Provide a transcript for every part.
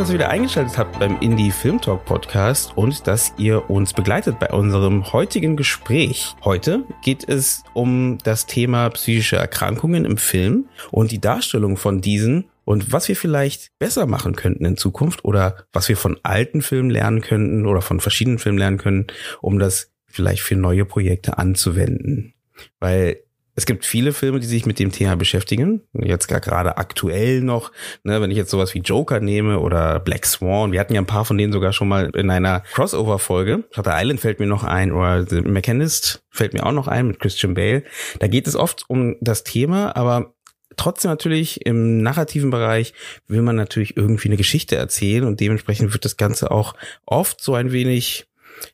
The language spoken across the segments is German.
Schön, dass ihr wieder eingeschaltet habt beim Indie Film Talk Podcast und dass ihr uns begleitet bei unserem heutigen Gespräch. Heute geht es um das Thema psychische Erkrankungen im Film und die Darstellung von diesen und was wir vielleicht besser machen könnten in Zukunft oder was wir von alten Filmen lernen könnten oder von verschiedenen Filmen lernen können, um das vielleicht für neue Projekte anzuwenden. Weil es gibt viele Filme, die sich mit dem Thema beschäftigen. Jetzt gar gerade aktuell noch, ne, wenn ich jetzt sowas wie Joker nehme oder Black Swan, wir hatten ja ein paar von denen sogar schon mal in einer Crossover-Folge. Shutter Island fällt mir noch ein oder The Mechanist fällt mir auch noch ein mit Christian Bale. Da geht es oft um das Thema, aber trotzdem natürlich im narrativen Bereich will man natürlich irgendwie eine Geschichte erzählen und dementsprechend wird das Ganze auch oft so ein wenig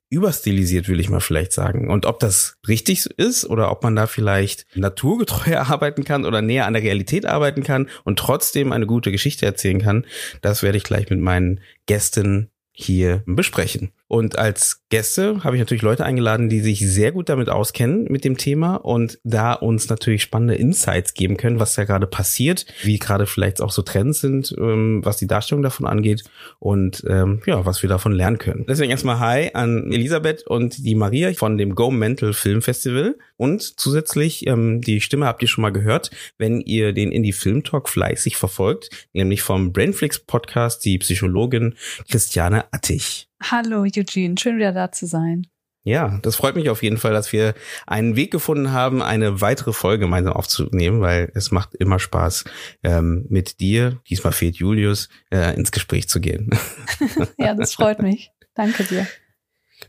überstilisiert, will ich mal vielleicht sagen. Und ob das richtig ist oder ob man da vielleicht naturgetreuer arbeiten kann oder näher an der Realität arbeiten kann und trotzdem eine gute Geschichte erzählen kann, das werde ich gleich mit meinen Gästen hier besprechen. Und als Gäste habe ich natürlich Leute eingeladen, die sich sehr gut damit auskennen mit dem Thema und da uns natürlich spannende Insights geben können, was da gerade passiert, wie gerade vielleicht auch so Trends sind, ähm, was die Darstellung davon angeht und ähm, ja, was wir davon lernen können. Deswegen erstmal Hi an Elisabeth und die Maria von dem Go Mental Film Festival und zusätzlich ähm, die Stimme habt ihr schon mal gehört, wenn ihr den Indie Film Talk fleißig verfolgt, nämlich vom Brainflix Podcast die Psychologin Christiane Attich. Hallo Eugene, schön wieder da zu sein. Ja, das freut mich auf jeden Fall, dass wir einen Weg gefunden haben, eine weitere Folge gemeinsam aufzunehmen, weil es macht immer Spaß, ähm, mit dir, diesmal fehlt Julius, äh, ins Gespräch zu gehen. ja, das freut mich. Danke dir.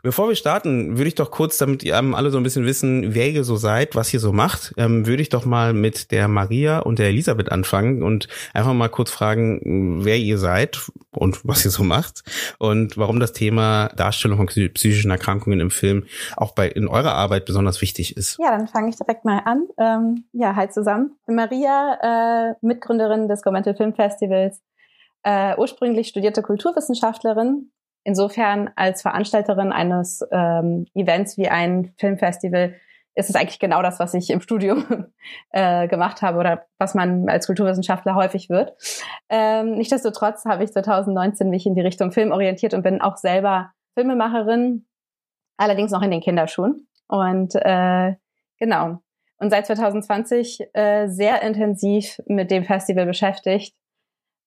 Bevor wir starten, würde ich doch kurz, damit ihr alle so ein bisschen wissen, wer ihr so seid, was ihr so macht, ähm, würde ich doch mal mit der Maria und der Elisabeth anfangen und einfach mal kurz fragen, wer ihr seid und was ihr so macht und warum das Thema Darstellung von psychischen Erkrankungen im Film auch bei in eurer Arbeit besonders wichtig ist. Ja, dann fange ich direkt mal an. Ähm, ja, hi zusammen. Maria, äh, Mitgründerin des Gomental Film Festivals, äh, ursprünglich studierte Kulturwissenschaftlerin, Insofern als Veranstalterin eines ähm, Events wie ein Filmfestival ist es eigentlich genau das, was ich im Studium äh, gemacht habe oder was man als Kulturwissenschaftler häufig wird. Ähm, Nichtsdestotrotz habe ich 2019 mich in die Richtung Film orientiert und bin auch selber Filmemacherin, allerdings noch in den Kinderschuhen. Und äh, genau. Und seit 2020 äh, sehr intensiv mit dem Festival beschäftigt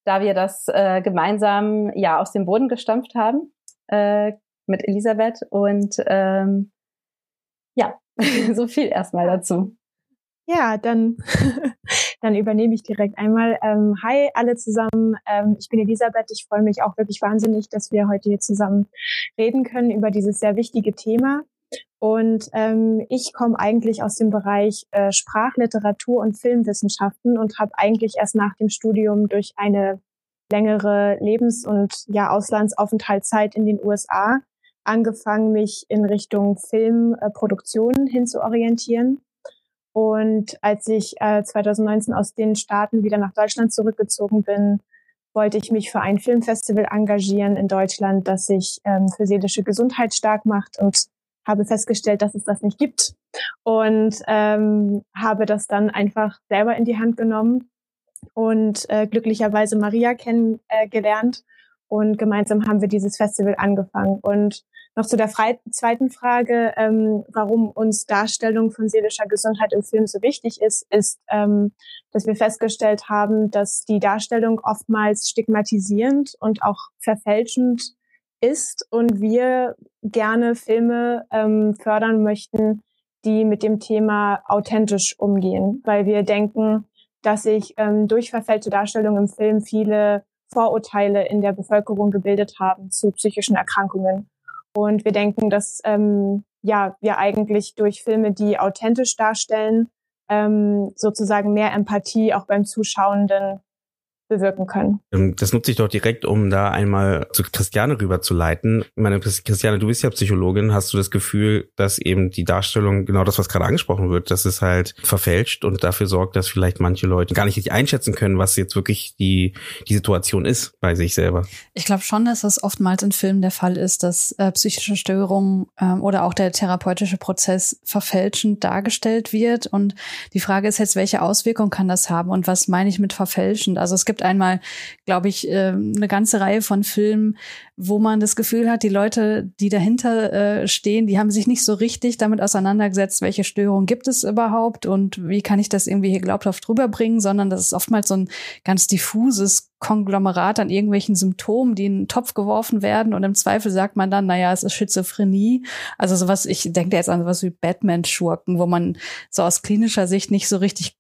da wir das äh, gemeinsam ja aus dem Boden gestampft haben äh, mit Elisabeth. Und ähm, ja, so viel erstmal dazu. Ja, dann, dann übernehme ich direkt einmal. Ähm, hi alle zusammen, ähm, ich bin Elisabeth. Ich freue mich auch wirklich wahnsinnig, dass wir heute hier zusammen reden können über dieses sehr wichtige Thema. Und ähm, ich komme eigentlich aus dem Bereich äh, Sprachliteratur und Filmwissenschaften und habe eigentlich erst nach dem Studium durch eine längere Lebens- und ja Auslandsaufenthaltszeit in den USA angefangen, mich in Richtung Filmproduktion äh, hin zu orientieren. Und als ich äh, 2019 aus den Staaten wieder nach Deutschland zurückgezogen bin, wollte ich mich für ein Filmfestival engagieren in Deutschland, das sich ähm, für seelische Gesundheit stark macht und habe festgestellt, dass es das nicht gibt und ähm, habe das dann einfach selber in die Hand genommen und äh, glücklicherweise Maria kennengelernt äh, und gemeinsam haben wir dieses Festival angefangen. Und noch zu der Fre zweiten Frage, ähm, warum uns Darstellung von seelischer Gesundheit im Film so wichtig ist, ist, ähm, dass wir festgestellt haben, dass die Darstellung oftmals stigmatisierend und auch verfälschend ist und wir gerne Filme ähm, fördern möchten, die mit dem Thema authentisch umgehen, weil wir denken, dass sich ähm, durch verfälschte Darstellungen im Film viele Vorurteile in der Bevölkerung gebildet haben zu psychischen Erkrankungen. Und wir denken, dass ähm, ja wir eigentlich durch Filme, die authentisch darstellen, ähm, sozusagen mehr Empathie auch beim Zuschauenden bewirken können. Ähm, das nutze ich doch direkt, um da einmal zu Christiane rüberzuleiten. Ich meine, Christiane, du bist ja Psychologin. Hast du das Gefühl, dass eben die Darstellung, genau das, was gerade angesprochen wird, dass es halt verfälscht und dafür sorgt, dass vielleicht manche Leute gar nicht richtig einschätzen können, was jetzt wirklich die, die Situation ist bei sich selber? Ich glaube schon, dass das oftmals in Filmen der Fall ist, dass äh, psychische Störungen ähm, oder auch der therapeutische Prozess verfälschend dargestellt wird. Und die Frage ist jetzt, welche Auswirkungen kann das haben und was meine ich mit verfälschend? Also es gibt gibt einmal, glaube ich, ähm, eine ganze Reihe von Filmen, wo man das Gefühl hat, die Leute, die dahinter äh, stehen, die haben sich nicht so richtig damit auseinandergesetzt, welche Störungen gibt es überhaupt und wie kann ich das irgendwie hier glaubhaft rüberbringen, sondern das ist oftmals so ein ganz diffuses Konglomerat an irgendwelchen Symptomen, die in einen Topf geworfen werden und im Zweifel sagt man dann, naja, es ist Schizophrenie. Also sowas, ich denke jetzt an sowas wie Batman-Schurken, wo man so aus klinischer Sicht nicht so richtig,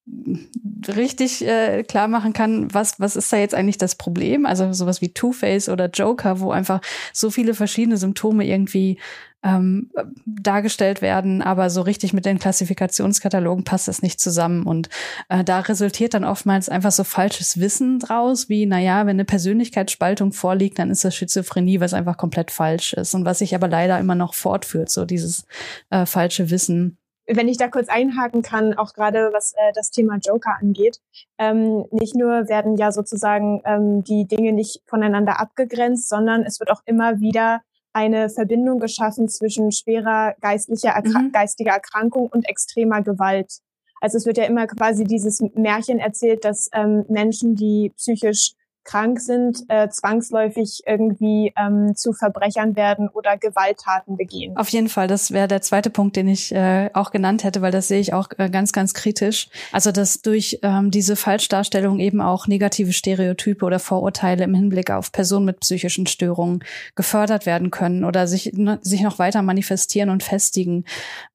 richtig äh, klar machen kann, was, was ist da jetzt eigentlich das Problem? Also sowas wie Two-Face oder Joker, wo einfach so viele verschiedene Symptome irgendwie ähm, dargestellt werden, aber so richtig mit den Klassifikationskatalogen passt das nicht zusammen. Und äh, da resultiert dann oftmals einfach so falsches Wissen draus, wie, naja, wenn eine Persönlichkeitsspaltung vorliegt, dann ist das Schizophrenie, was einfach komplett falsch ist und was sich aber leider immer noch fortführt, so dieses äh, falsche Wissen wenn ich da kurz einhaken kann, auch gerade was äh, das Thema Joker angeht, ähm, nicht nur werden ja sozusagen ähm, die Dinge nicht voneinander abgegrenzt, sondern es wird auch immer wieder eine Verbindung geschaffen zwischen schwerer geistlicher Erkrank mhm. geistiger Erkrankung und extremer Gewalt. Also es wird ja immer quasi dieses Märchen erzählt, dass ähm, Menschen, die psychisch krank sind, äh, zwangsläufig irgendwie ähm, zu Verbrechern werden oder Gewalttaten begehen. Auf jeden Fall, das wäre der zweite Punkt, den ich äh, auch genannt hätte, weil das sehe ich auch äh, ganz, ganz kritisch. Also dass durch ähm, diese Falschdarstellung eben auch negative Stereotype oder Vorurteile im Hinblick auf Personen mit psychischen Störungen gefördert werden können oder sich, ne, sich noch weiter manifestieren und festigen.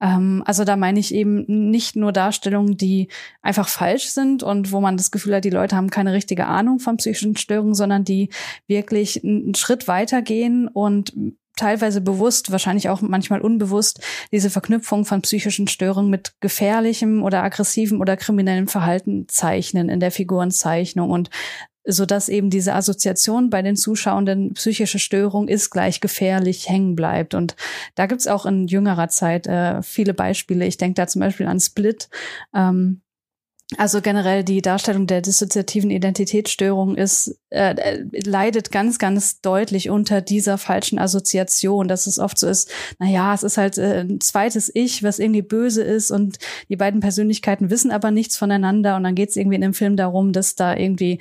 Ähm, also da meine ich eben nicht nur Darstellungen, die einfach falsch sind und wo man das Gefühl hat, die Leute haben keine richtige Ahnung von psychischen Störungen, sondern die wirklich einen Schritt weitergehen und teilweise bewusst, wahrscheinlich auch manchmal unbewusst, diese Verknüpfung von psychischen Störungen mit gefährlichem oder aggressivem oder kriminellem Verhalten zeichnen in der Figurenzeichnung und so dass eben diese Assoziation bei den Zuschauenden psychische Störung ist gleich gefährlich hängen bleibt. Und da gibt's auch in jüngerer Zeit äh, viele Beispiele. Ich denke da zum Beispiel an Split, ähm, also generell die Darstellung der dissoziativen Identitätsstörung ist äh, äh, leidet ganz ganz deutlich unter dieser falschen Assoziation, dass es oft so ist, na ja, es ist halt äh, ein zweites Ich, was irgendwie böse ist und die beiden Persönlichkeiten wissen aber nichts voneinander und dann geht es irgendwie in dem Film darum, dass da irgendwie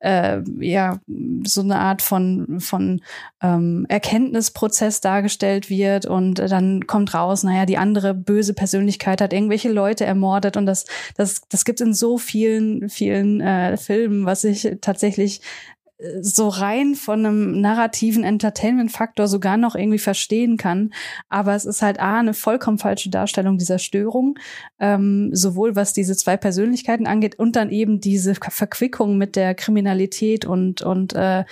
äh, ja so eine Art von von ähm, Erkenntnisprozess dargestellt wird und dann kommt raus, naja, die andere böse Persönlichkeit hat irgendwelche Leute ermordet und das das das gibt in so vielen, vielen äh, Filmen, was ich tatsächlich äh, so rein von einem narrativen Entertainment-Faktor sogar noch irgendwie verstehen kann. Aber es ist halt A, eine vollkommen falsche Darstellung dieser Störung, ähm, sowohl was diese zwei Persönlichkeiten angeht und dann eben diese Verquickung mit der Kriminalität und, und äh,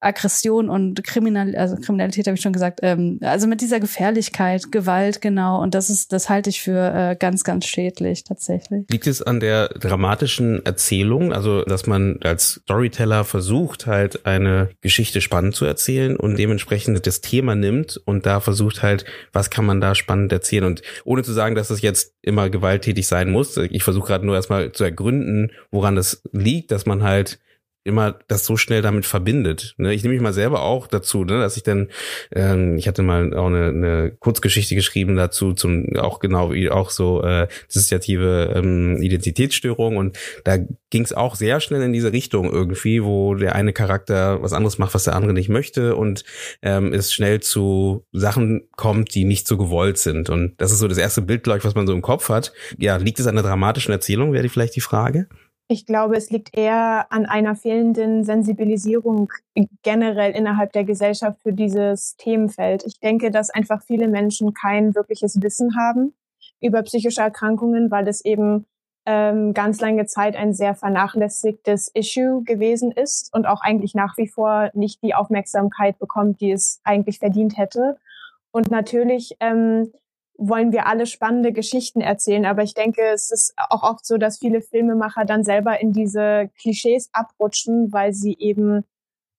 Aggression und Kriminal also Kriminalität habe ich schon gesagt, ähm, also mit dieser Gefährlichkeit, Gewalt, genau. Und das ist, das halte ich für äh, ganz, ganz schädlich tatsächlich. Liegt es an der dramatischen Erzählung, also dass man als Storyteller versucht, halt eine Geschichte spannend zu erzählen und dementsprechend das Thema nimmt und da versucht halt, was kann man da spannend erzählen? Und ohne zu sagen, dass das jetzt immer gewalttätig sein muss, ich versuche gerade nur erstmal zu ergründen, woran das liegt, dass man halt immer das so schnell damit verbindet. Ne? Ich nehme mich mal selber auch dazu, ne? dass ich dann, ähm, ich hatte mal auch eine, eine Kurzgeschichte geschrieben dazu, zum auch genau wie auch so äh, dissoziative ähm, Identitätsstörung und da ging es auch sehr schnell in diese Richtung irgendwie, wo der eine Charakter was anderes macht, was der andere nicht möchte und ähm, es schnell zu Sachen kommt, die nicht so gewollt sind. Und das ist so das erste Bild, glaube ich, was man so im Kopf hat. Ja, liegt es an der dramatischen Erzählung, wäre die vielleicht die Frage? Ich glaube, es liegt eher an einer fehlenden Sensibilisierung generell innerhalb der Gesellschaft für dieses Themenfeld. Ich denke, dass einfach viele Menschen kein wirkliches Wissen haben über psychische Erkrankungen, weil es eben ähm, ganz lange Zeit ein sehr vernachlässigtes Issue gewesen ist und auch eigentlich nach wie vor nicht die Aufmerksamkeit bekommt, die es eigentlich verdient hätte. Und natürlich ähm, wollen wir alle spannende Geschichten erzählen. Aber ich denke, es ist auch oft so, dass viele Filmemacher dann selber in diese Klischees abrutschen, weil sie eben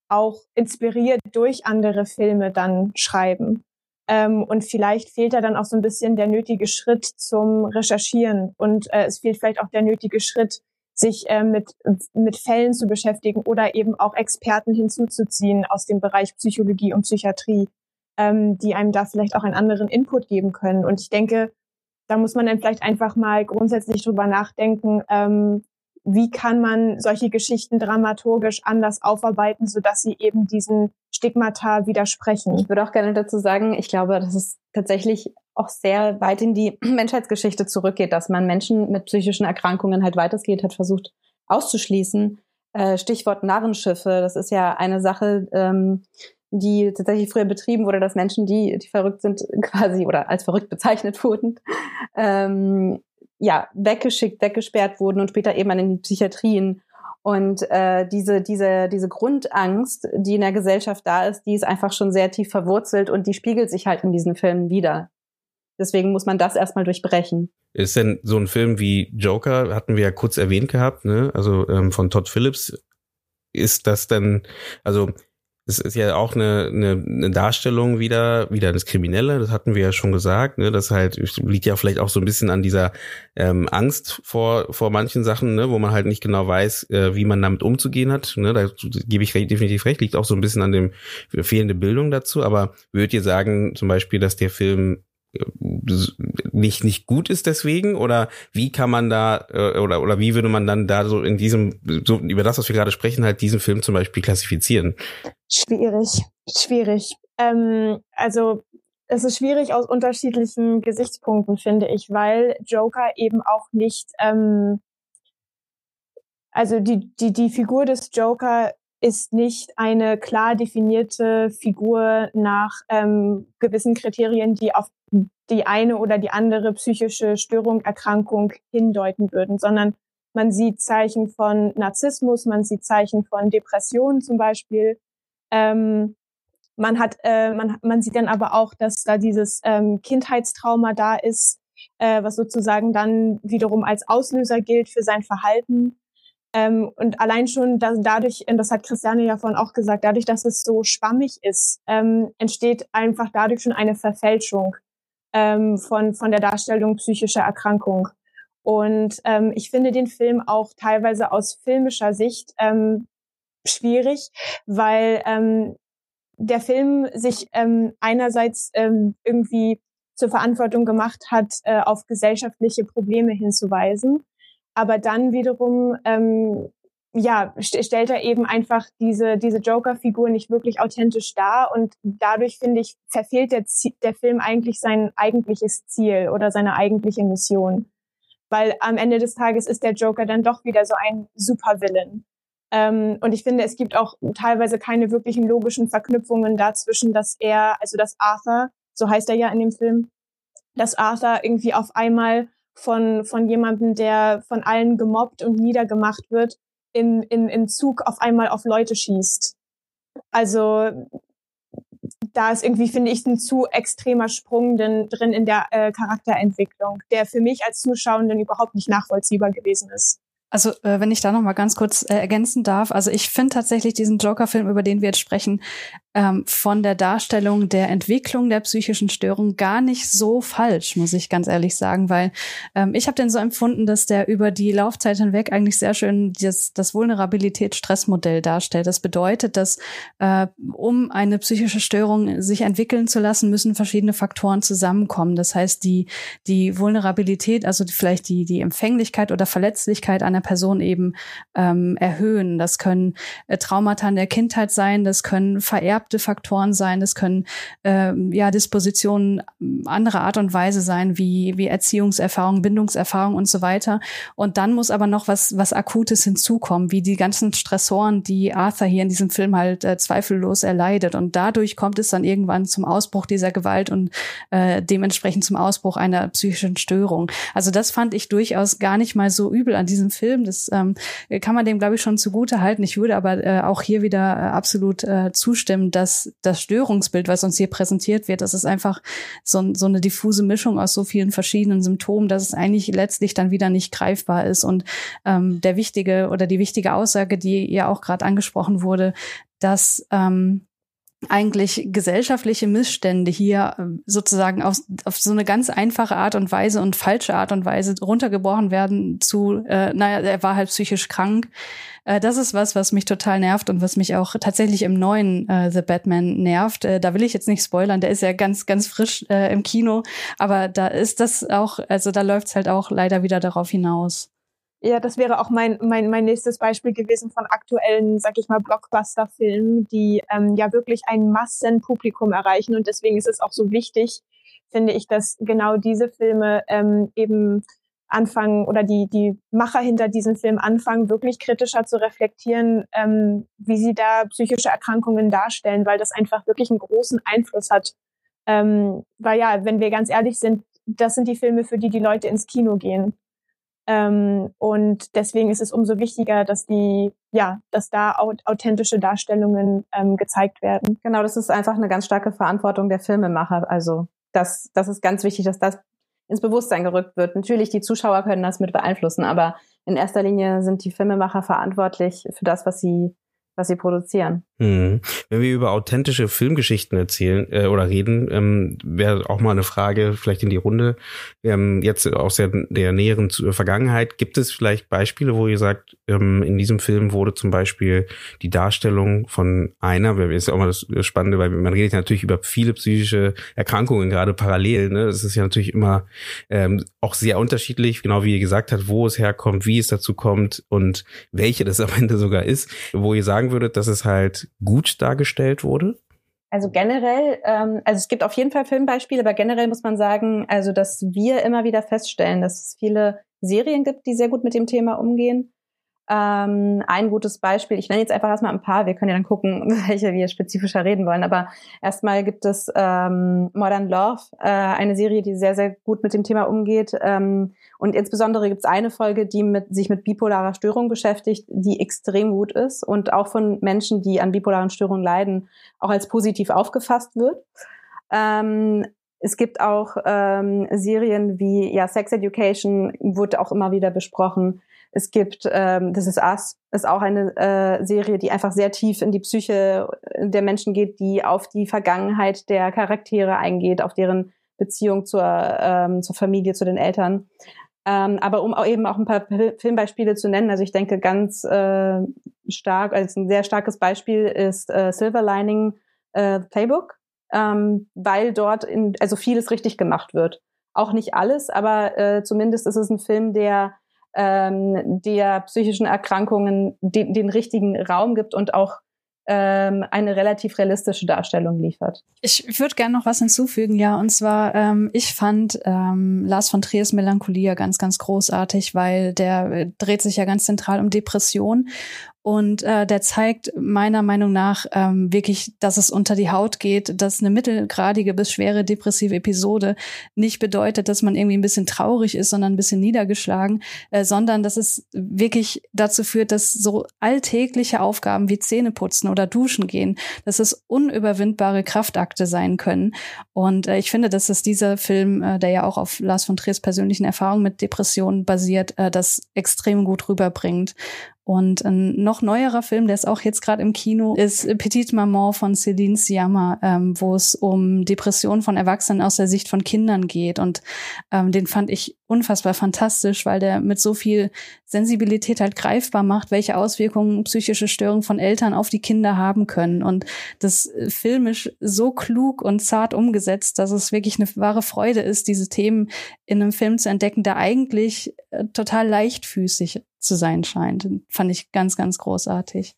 auch inspiriert durch andere Filme dann schreiben. Ähm, und vielleicht fehlt da dann auch so ein bisschen der nötige Schritt zum Recherchieren. Und äh, es fehlt vielleicht auch der nötige Schritt, sich äh, mit, mit Fällen zu beschäftigen oder eben auch Experten hinzuzuziehen aus dem Bereich Psychologie und Psychiatrie, ähm, die einem da vielleicht auch einen anderen Input geben können. Und ich denke, da muss man dann vielleicht einfach mal grundsätzlich drüber nachdenken, ähm, wie kann man solche Geschichten dramaturgisch anders aufarbeiten, sodass sie eben diesen Stigmata widersprechen. Ich würde auch gerne dazu sagen, ich glaube, dass es tatsächlich auch sehr weit in die Menschheitsgeschichte zurückgeht, dass man Menschen mit psychischen Erkrankungen halt weitestgehend hat versucht auszuschließen. Äh, Stichwort Narrenschiffe, das ist ja eine Sache, ähm, die tatsächlich früher betrieben wurde, dass Menschen, die, die verrückt sind, quasi oder als verrückt bezeichnet wurden, ähm, ja, weggeschickt, weggesperrt wurden und später eben an den Psychiatrien. Und äh, diese, diese, diese Grundangst, die in der Gesellschaft da ist, die ist einfach schon sehr tief verwurzelt und die spiegelt sich halt in diesen Filmen wieder. Deswegen muss man das erstmal durchbrechen. Ist denn so ein Film wie Joker, hatten wir ja kurz erwähnt gehabt, ne? Also ähm, von Todd Phillips, ist das denn, also es ist ja auch eine, eine, eine Darstellung wieder, wieder das Kriminelle, das hatten wir ja schon gesagt, ne, das halt liegt ja vielleicht auch so ein bisschen an dieser ähm, Angst vor, vor manchen Sachen, ne, wo man halt nicht genau weiß, äh, wie man damit umzugehen hat, ne, da gebe ich definitiv recht, liegt auch so ein bisschen an dem fehlende Bildung dazu, aber würdet ihr sagen zum Beispiel, dass der Film nicht nicht gut ist deswegen? Oder wie kann man da äh, oder oder wie würde man dann da so in diesem so über das was wir gerade sprechen halt diesen Film zum Beispiel klassifizieren? Schwierig schwierig. Ähm, also es ist schwierig aus unterschiedlichen Gesichtspunkten finde ich weil Joker eben auch nicht ähm, also die die die Figur des Joker ist nicht eine klar definierte Figur nach ähm, gewissen Kriterien, die auf die eine oder die andere psychische Störung, Erkrankung hindeuten würden, sondern man sieht Zeichen von Narzissmus, man sieht Zeichen von Depressionen zum Beispiel. Ähm, man hat, äh, man, man sieht dann aber auch, dass da dieses ähm, Kindheitstrauma da ist, äh, was sozusagen dann wiederum als Auslöser gilt für sein Verhalten. Ähm, und allein schon dass dadurch, das hat Christiane ja vorhin auch gesagt, dadurch, dass es so schwammig ist, ähm, entsteht einfach dadurch schon eine Verfälschung ähm, von, von der Darstellung psychischer Erkrankung. Und ähm, ich finde den Film auch teilweise aus filmischer Sicht ähm, schwierig, weil ähm, der Film sich einerseits irgendwie zur Verantwortung gemacht hat, äh, auf gesellschaftliche Probleme hinzuweisen, aber dann wiederum ähm, ja, st stellt er eben einfach diese, diese Joker-Figur nicht wirklich authentisch dar und dadurch, finde ich, verfehlt der, der Film eigentlich sein eigentliches Ziel oder seine eigentliche Mission. Weil am Ende des Tages ist der Joker dann doch wieder so ein Supervillain. Ähm, und ich finde, es gibt auch teilweise keine wirklichen logischen Verknüpfungen dazwischen, dass er, also dass Arthur, so heißt er ja in dem Film, dass Arthur irgendwie auf einmal von, von jemandem, der von allen gemobbt und niedergemacht wird, in, in, in Zug auf einmal auf Leute schießt. Also da ist irgendwie, finde ich, ein zu extremer Sprung drin, drin in der äh, Charakterentwicklung, der für mich als Zuschauenden überhaupt nicht nachvollziehbar gewesen ist. Also, äh, wenn ich da noch mal ganz kurz äh, ergänzen darf, also ich finde tatsächlich diesen Joker-Film, über den wir jetzt sprechen, ähm, von der Darstellung der Entwicklung der psychischen Störung gar nicht so falsch, muss ich ganz ehrlich sagen, weil ähm, ich habe den so empfunden, dass der über die Laufzeit hinweg eigentlich sehr schön das, das Vulnerabilität-Stress-Modell darstellt. Das bedeutet, dass äh, um eine psychische Störung sich entwickeln zu lassen, müssen verschiedene Faktoren zusammenkommen. Das heißt, die, die Vulnerabilität, also vielleicht die, die Empfänglichkeit oder Verletzlichkeit einer Person eben ähm, erhöhen. Das können äh, Traumata in der Kindheit sein, das können vererbte vererbte Faktoren sein, das können äh, ja Dispositionen anderer Art und Weise sein, wie, wie Erziehungserfahrung, Bindungserfahrung und so weiter. Und dann muss aber noch was, was Akutes hinzukommen, wie die ganzen Stressoren, die Arthur hier in diesem Film halt äh, zweifellos erleidet. Und dadurch kommt es dann irgendwann zum Ausbruch dieser Gewalt und äh, dementsprechend zum Ausbruch einer psychischen Störung. Also das fand ich durchaus gar nicht mal so übel an diesem Film. Das ähm, kann man dem, glaube ich, schon zugute halten. Ich würde aber äh, auch hier wieder äh, absolut äh, zustimmen, dass das Störungsbild, was uns hier präsentiert wird, das ist einfach so, so eine diffuse Mischung aus so vielen verschiedenen Symptomen, dass es eigentlich letztlich dann wieder nicht greifbar ist. Und ähm, der wichtige oder die wichtige Aussage, die ja auch gerade angesprochen wurde, dass ähm, eigentlich gesellschaftliche Missstände hier ähm, sozusagen auf, auf so eine ganz einfache Art und Weise und falsche Art und Weise runtergebrochen werden zu, äh, naja, er war halt psychisch krank. Äh, das ist was, was mich total nervt und was mich auch tatsächlich im neuen äh, The Batman nervt. Äh, da will ich jetzt nicht spoilern, der ist ja ganz, ganz frisch äh, im Kino, aber da ist das auch, also da läuft's halt auch leider wieder darauf hinaus. Ja, das wäre auch mein, mein, mein nächstes Beispiel gewesen von aktuellen, sag ich mal, Blockbuster-Filmen, die ähm, ja wirklich ein Massenpublikum erreichen. Und deswegen ist es auch so wichtig, finde ich, dass genau diese Filme ähm, eben anfangen oder die, die Macher hinter diesen Film anfangen, wirklich kritischer zu reflektieren, ähm, wie sie da psychische Erkrankungen darstellen, weil das einfach wirklich einen großen Einfluss hat. Ähm, weil ja, wenn wir ganz ehrlich sind, das sind die Filme, für die die Leute ins Kino gehen. Ähm, und deswegen ist es umso wichtiger, dass die, ja, dass da authentische Darstellungen ähm, gezeigt werden. Genau, das ist einfach eine ganz starke Verantwortung der Filmemacher. Also das, das ist ganz wichtig, dass das ins Bewusstsein gerückt wird. Natürlich, die Zuschauer können das mit beeinflussen, aber in erster Linie sind die Filmemacher verantwortlich für das, was sie was sie produzieren. Hm. Wenn wir über authentische Filmgeschichten erzählen äh, oder reden, ähm, wäre auch mal eine Frage vielleicht in die Runde. Ähm, jetzt aus der, der näheren Vergangenheit gibt es vielleicht Beispiele, wo ihr sagt, ähm, in diesem Film wurde zum Beispiel die Darstellung von einer, weil ist ja auch mal das Spannende, weil man redet ja natürlich über viele psychische Erkrankungen gerade parallel. Ne? Das ist ja natürlich immer ähm, auch sehr unterschiedlich, genau wie ihr gesagt habt, wo es herkommt, wie es dazu kommt und welche das am Ende sogar ist, wo ihr sagen würdet, dass es halt gut dargestellt wurde? Also generell, ähm, also es gibt auf jeden Fall Filmbeispiele, aber generell muss man sagen, also dass wir immer wieder feststellen, dass es viele Serien gibt, die sehr gut mit dem Thema umgehen. Ähm, ein gutes Beispiel, ich nenne jetzt einfach erstmal ein paar, wir können ja dann gucken, welche wir spezifischer reden wollen, aber erstmal gibt es ähm, Modern Love, äh, eine Serie, die sehr, sehr gut mit dem Thema umgeht ähm, und insbesondere gibt es eine Folge, die mit, sich mit bipolarer Störung beschäftigt, die extrem gut ist und auch von Menschen, die an bipolaren Störungen leiden, auch als positiv aufgefasst wird. Ähm, es gibt auch ähm, Serien wie ja Sex Education wurde auch immer wieder besprochen. Es gibt ähm, This Is Us, ist auch eine äh, Serie, die einfach sehr tief in die Psyche der Menschen geht, die auf die Vergangenheit der Charaktere eingeht, auf deren Beziehung zur, ähm, zur Familie, zu den Eltern. Ähm, aber um auch eben auch ein paar Filmbeispiele zu nennen, also ich denke ganz äh, stark, also ein sehr starkes Beispiel ist äh, Silver Lining äh, Playbook, ähm, weil dort in, also vieles richtig gemacht wird. Auch nicht alles, aber äh, zumindest ist es ein Film, der ähm, der psychischen Erkrankungen den, den richtigen Raum gibt und auch ähm, eine relativ realistische Darstellung liefert. Ich würde gerne noch was hinzufügen, ja, und zwar, ähm, ich fand ähm, Lars von Triers Melancholia ganz, ganz großartig, weil der dreht sich ja ganz zentral um Depression und äh, der zeigt meiner Meinung nach ähm, wirklich, dass es unter die Haut geht, dass eine mittelgradige bis schwere depressive Episode nicht bedeutet, dass man irgendwie ein bisschen traurig ist, sondern ein bisschen niedergeschlagen, äh, sondern dass es wirklich dazu führt, dass so alltägliche Aufgaben wie Zähneputzen oder Duschen gehen, dass es unüberwindbare Kraftakte sein können. Und äh, ich finde, dass es dieser Film, äh, der ja auch auf Lars von Triers persönlichen Erfahrungen mit Depressionen basiert, äh, das extrem gut rüberbringt. Und ein noch neuerer Film, der ist auch jetzt gerade im Kino, ist Petite Maman von Celine Sciamma, ähm, wo es um Depressionen von Erwachsenen aus der Sicht von Kindern geht. Und ähm, den fand ich unfassbar fantastisch, weil der mit so viel Sensibilität halt greifbar macht, welche Auswirkungen psychische Störungen von Eltern auf die Kinder haben können. Und das äh, filmisch so klug und zart umgesetzt, dass es wirklich eine wahre Freude ist, diese Themen in einem Film zu entdecken, der eigentlich äh, total leichtfüßig zu sein scheint. Fand ich ganz, ganz großartig.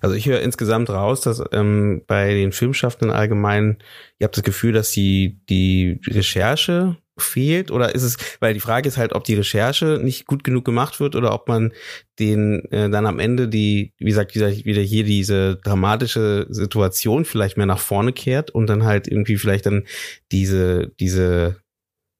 Also ich höre insgesamt raus, dass ähm, bei den Filmschaffenden allgemein, ihr habt das Gefühl, dass die, die Recherche fehlt oder ist es, weil die Frage ist halt, ob die Recherche nicht gut genug gemacht wird oder ob man den äh, dann am Ende die, wie gesagt, wieder, wieder hier diese dramatische Situation vielleicht mehr nach vorne kehrt und dann halt irgendwie vielleicht dann diese, diese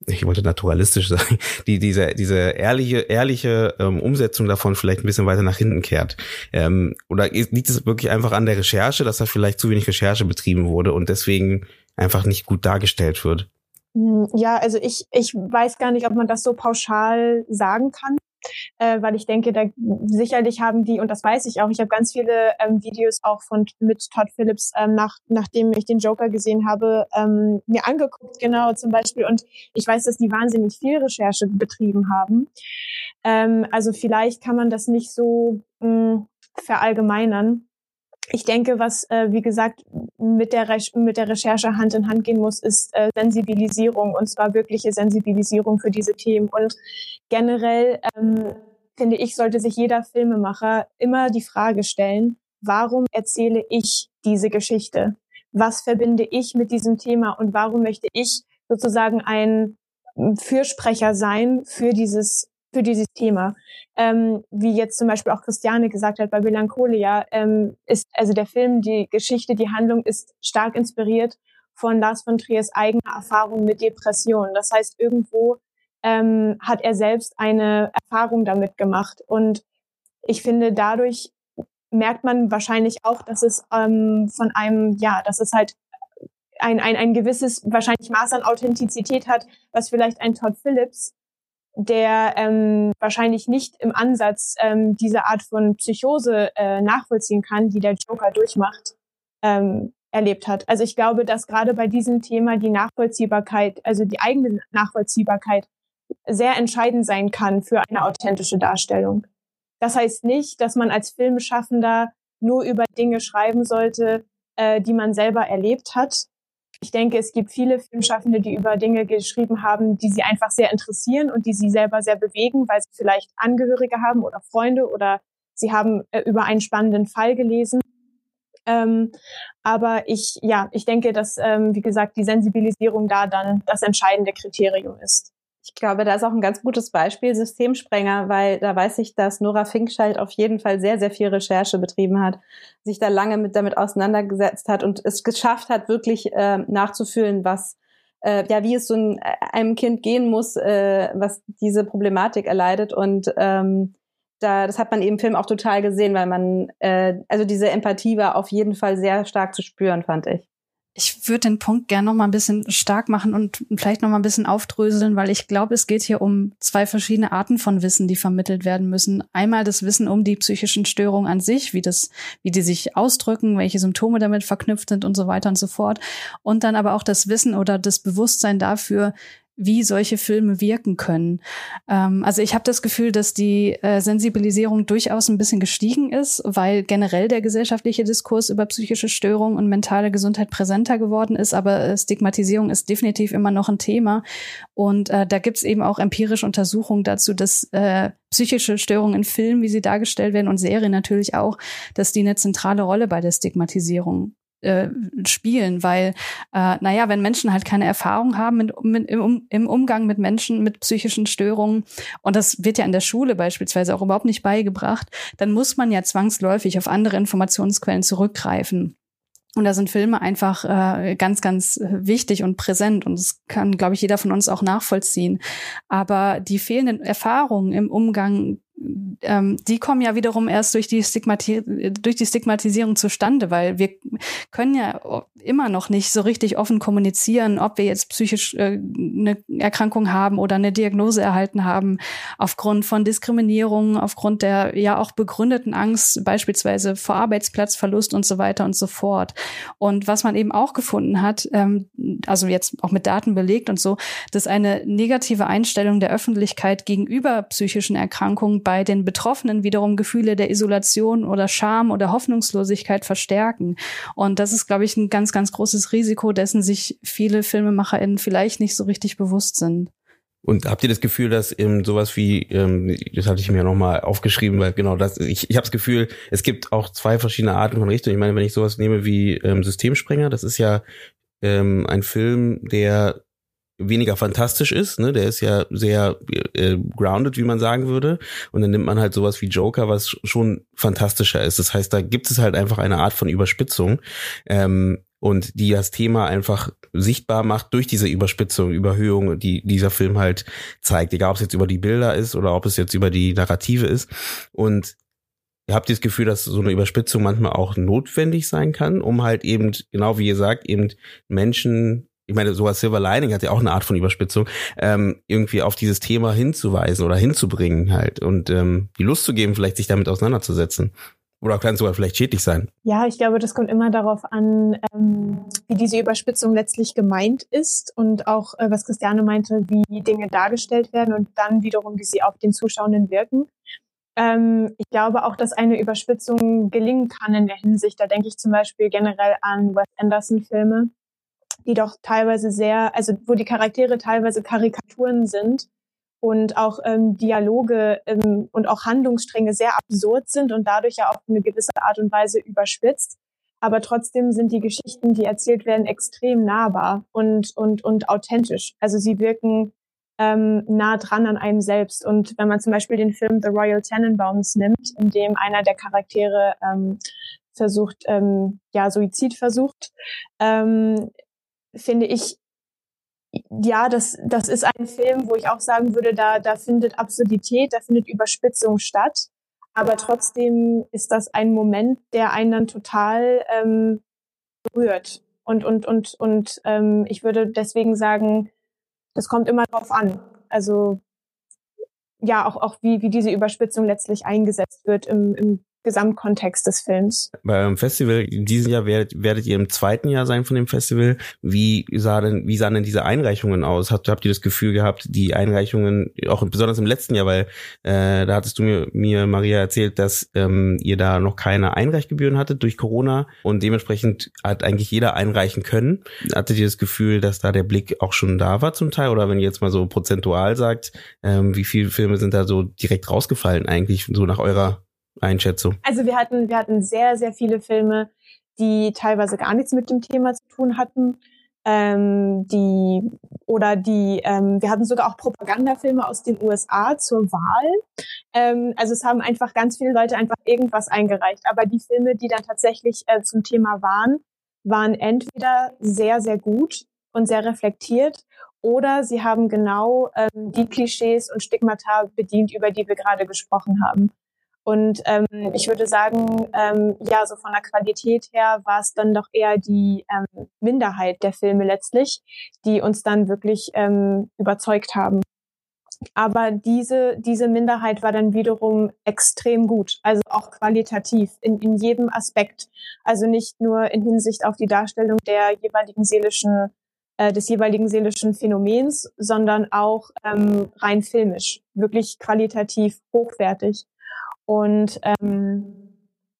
ich wollte naturalistisch sagen, die diese diese ehrliche ehrliche ähm, Umsetzung davon vielleicht ein bisschen weiter nach hinten kehrt. Ähm, oder liegt es wirklich einfach an der Recherche, dass da vielleicht zu wenig Recherche betrieben wurde und deswegen einfach nicht gut dargestellt wird? Hm, ja, also ich ich weiß gar nicht, ob man das so pauschal sagen kann äh, weil ich denke, da sicherlich haben die, und das weiß ich auch, ich habe ganz viele ähm, Videos auch von mit Todd Phillips, ähm, nach, nachdem ich den Joker gesehen habe, ähm, mir angeguckt, genau zum Beispiel. Und ich weiß, dass die wahnsinnig viel Recherche betrieben haben. Ähm, also vielleicht kann man das nicht so mh, hm, verallgemeinern ich denke, was, äh, wie gesagt, mit der, mit der Recherche Hand in Hand gehen muss, ist äh, Sensibilisierung und zwar wirkliche Sensibilisierung für diese Themen. Und generell ähm, finde ich, sollte sich jeder Filmemacher immer die Frage stellen, warum erzähle ich diese Geschichte? Was verbinde ich mit diesem Thema und warum möchte ich sozusagen ein Fürsprecher sein für dieses für dieses Thema. Ähm, wie jetzt zum Beispiel auch Christiane gesagt hat bei Melancholia, ähm, ist also der Film, die Geschichte, die Handlung ist stark inspiriert von Lars von Triers eigener Erfahrung mit Depressionen. Das heißt, irgendwo ähm, hat er selbst eine Erfahrung damit gemacht. Und ich finde, dadurch merkt man wahrscheinlich auch, dass es ähm, von einem, ja, dass es halt ein, ein, ein gewisses wahrscheinlich Maß an Authentizität hat, was vielleicht ein Todd Phillips der ähm, wahrscheinlich nicht im Ansatz ähm, diese Art von Psychose äh, nachvollziehen kann, die der Joker durchmacht, ähm, erlebt hat. Also ich glaube, dass gerade bei diesem Thema die Nachvollziehbarkeit, also die eigene Nachvollziehbarkeit sehr entscheidend sein kann für eine authentische Darstellung. Das heißt nicht, dass man als Filmschaffender nur über Dinge schreiben sollte, äh, die man selber erlebt hat, ich denke, es gibt viele Filmschaffende, die über Dinge geschrieben haben, die sie einfach sehr interessieren und die sie selber sehr bewegen, weil sie vielleicht Angehörige haben oder Freunde oder sie haben äh, über einen spannenden Fall gelesen. Ähm, aber ich, ja, ich denke, dass, ähm, wie gesagt, die Sensibilisierung da dann das entscheidende Kriterium ist. Ich glaube, da ist auch ein ganz gutes Beispiel Systemsprenger, weil da weiß ich, dass Nora Finkscheid auf jeden Fall sehr, sehr viel Recherche betrieben hat, sich da lange mit damit auseinandergesetzt hat und es geschafft hat, wirklich äh, nachzufühlen, was äh, ja, wie es so ein, äh, einem Kind gehen muss, äh, was diese Problematik erleidet. Und ähm, da, das hat man eben im Film auch total gesehen, weil man, äh, also diese Empathie war auf jeden Fall sehr stark zu spüren, fand ich ich würde den Punkt gerne noch mal ein bisschen stark machen und vielleicht noch mal ein bisschen aufdröseln, weil ich glaube, es geht hier um zwei verschiedene Arten von Wissen, die vermittelt werden müssen. Einmal das Wissen um die psychischen Störungen an sich, wie das, wie die sich ausdrücken, welche Symptome damit verknüpft sind und so weiter und so fort. Und dann aber auch das Wissen oder das Bewusstsein dafür, wie solche Filme wirken können. Ähm, also ich habe das Gefühl, dass die äh, Sensibilisierung durchaus ein bisschen gestiegen ist, weil generell der gesellschaftliche Diskurs über psychische Störungen und mentale Gesundheit präsenter geworden ist, aber äh, Stigmatisierung ist definitiv immer noch ein Thema. Und äh, da gibt es eben auch empirische Untersuchungen dazu, dass äh, psychische Störungen in Filmen, wie sie dargestellt werden, und Serien natürlich auch, dass die eine zentrale Rolle bei der Stigmatisierung äh, spielen, weil, äh, naja, wenn Menschen halt keine Erfahrung haben mit, mit, im, im Umgang mit Menschen mit psychischen Störungen, und das wird ja in der Schule beispielsweise auch überhaupt nicht beigebracht, dann muss man ja zwangsläufig auf andere Informationsquellen zurückgreifen. Und da sind Filme einfach äh, ganz, ganz wichtig und präsent. Und das kann, glaube ich, jeder von uns auch nachvollziehen. Aber die fehlenden Erfahrungen im Umgang ähm, die kommen ja wiederum erst durch die, Stigmati durch die Stigmatisierung zustande, weil wir können ja immer noch nicht so richtig offen kommunizieren, ob wir jetzt psychisch äh, eine Erkrankung haben oder eine Diagnose erhalten haben, aufgrund von Diskriminierung, aufgrund der ja auch begründeten Angst, beispielsweise vor Arbeitsplatzverlust und so weiter und so fort. Und was man eben auch gefunden hat, ähm, also jetzt auch mit Daten belegt und so, dass eine negative Einstellung der Öffentlichkeit gegenüber psychischen Erkrankungen bei den Betroffenen wiederum Gefühle der Isolation oder Scham oder Hoffnungslosigkeit verstärken. Und das ist, glaube ich, ein ganz, ganz großes Risiko, dessen sich viele FilmemacherInnen vielleicht nicht so richtig bewusst sind. Und habt ihr das Gefühl, dass ähm, sowas wie, ähm, das hatte ich mir nochmal aufgeschrieben, weil genau das, ich, ich habe das Gefühl, es gibt auch zwei verschiedene Arten von Richtungen. Ich meine, wenn ich sowas nehme wie ähm, Systemsprenger, das ist ja ähm, ein Film, der weniger fantastisch ist, ne? Der ist ja sehr äh, grounded, wie man sagen würde. Und dann nimmt man halt sowas wie Joker, was schon fantastischer ist. Das heißt, da gibt es halt einfach eine Art von Überspitzung. Ähm, und die das Thema einfach sichtbar macht durch diese Überspitzung, Überhöhung, die dieser Film halt zeigt. Egal, ob es jetzt über die Bilder ist oder ob es jetzt über die Narrative ist. Und ihr habt das Gefühl, dass so eine Überspitzung manchmal auch notwendig sein kann, um halt eben, genau wie ihr sagt, eben Menschen ich meine, sogar Silver Lining hat ja auch eine Art von Überspitzung, ähm, irgendwie auf dieses Thema hinzuweisen oder hinzubringen halt und ähm, die Lust zu geben, vielleicht sich damit auseinanderzusetzen. Oder kann es sogar vielleicht schädlich sein? Ja, ich glaube, das kommt immer darauf an, ähm, wie diese Überspitzung letztlich gemeint ist und auch, äh, was Christiane meinte, wie Dinge dargestellt werden und dann wiederum, wie sie auf den Zuschauenden wirken. Ähm, ich glaube auch, dass eine Überspitzung gelingen kann in der Hinsicht. Da denke ich zum Beispiel generell an Wes Anderson-Filme, die doch teilweise sehr, also wo die Charaktere teilweise Karikaturen sind und auch ähm, Dialoge ähm, und auch Handlungsstränge sehr absurd sind und dadurch ja auf eine gewisse Art und Weise überspitzt. Aber trotzdem sind die Geschichten, die erzählt werden, extrem nahbar und, und, und authentisch. Also sie wirken ähm, nah dran an einem selbst. Und wenn man zum Beispiel den Film The Royal Tenenbaums nimmt, in dem einer der Charaktere ähm, versucht, ähm, ja, Suizid versucht, ähm, finde ich, ja, das, das ist ein Film, wo ich auch sagen würde, da, da findet Absurdität, da findet Überspitzung statt. Aber trotzdem ist das ein Moment, der einen dann total ähm, berührt. Und, und, und, und ähm, ich würde deswegen sagen, das kommt immer drauf an. Also ja, auch, auch wie, wie diese Überspitzung letztlich eingesetzt wird im, im Gesamtkontext des Films. Beim Festival in diesem Jahr werdet, werdet ihr im zweiten Jahr sein von dem Festival. Wie sah denn, wie sahen denn diese Einreichungen aus? Habt, habt ihr das Gefühl gehabt, die Einreichungen, auch besonders im letzten Jahr, weil äh, da hattest du mir, mir, Maria, erzählt, dass ähm, ihr da noch keine Einreichgebühren hattet durch Corona und dementsprechend hat eigentlich jeder einreichen können. Hattet ihr das Gefühl, dass da der Blick auch schon da war zum Teil? Oder wenn ihr jetzt mal so prozentual sagt, ähm, wie viele Filme sind da so direkt rausgefallen eigentlich, so nach eurer Einschätzung? Also wir hatten, wir hatten sehr, sehr viele Filme, die teilweise gar nichts mit dem Thema zu tun hatten. Ähm, die oder die, ähm, wir hatten sogar auch Propagandafilme aus den USA zur Wahl. Ähm, also es haben einfach ganz viele Leute einfach irgendwas eingereicht. Aber die Filme, die dann tatsächlich äh, zum Thema waren, waren entweder sehr, sehr gut und sehr reflektiert oder sie haben genau ähm, die Klischees und Stigmata bedient, über die wir gerade gesprochen haben. Und ähm, ich würde sagen, ähm, ja, so von der Qualität her war es dann doch eher die ähm, Minderheit der Filme letztlich, die uns dann wirklich ähm, überzeugt haben. Aber diese, diese Minderheit war dann wiederum extrem gut, also auch qualitativ in, in jedem Aspekt. Also nicht nur in Hinsicht auf die Darstellung der jeweiligen seelischen, äh, des jeweiligen seelischen Phänomens, sondern auch ähm, rein filmisch, wirklich qualitativ hochwertig. Und ähm,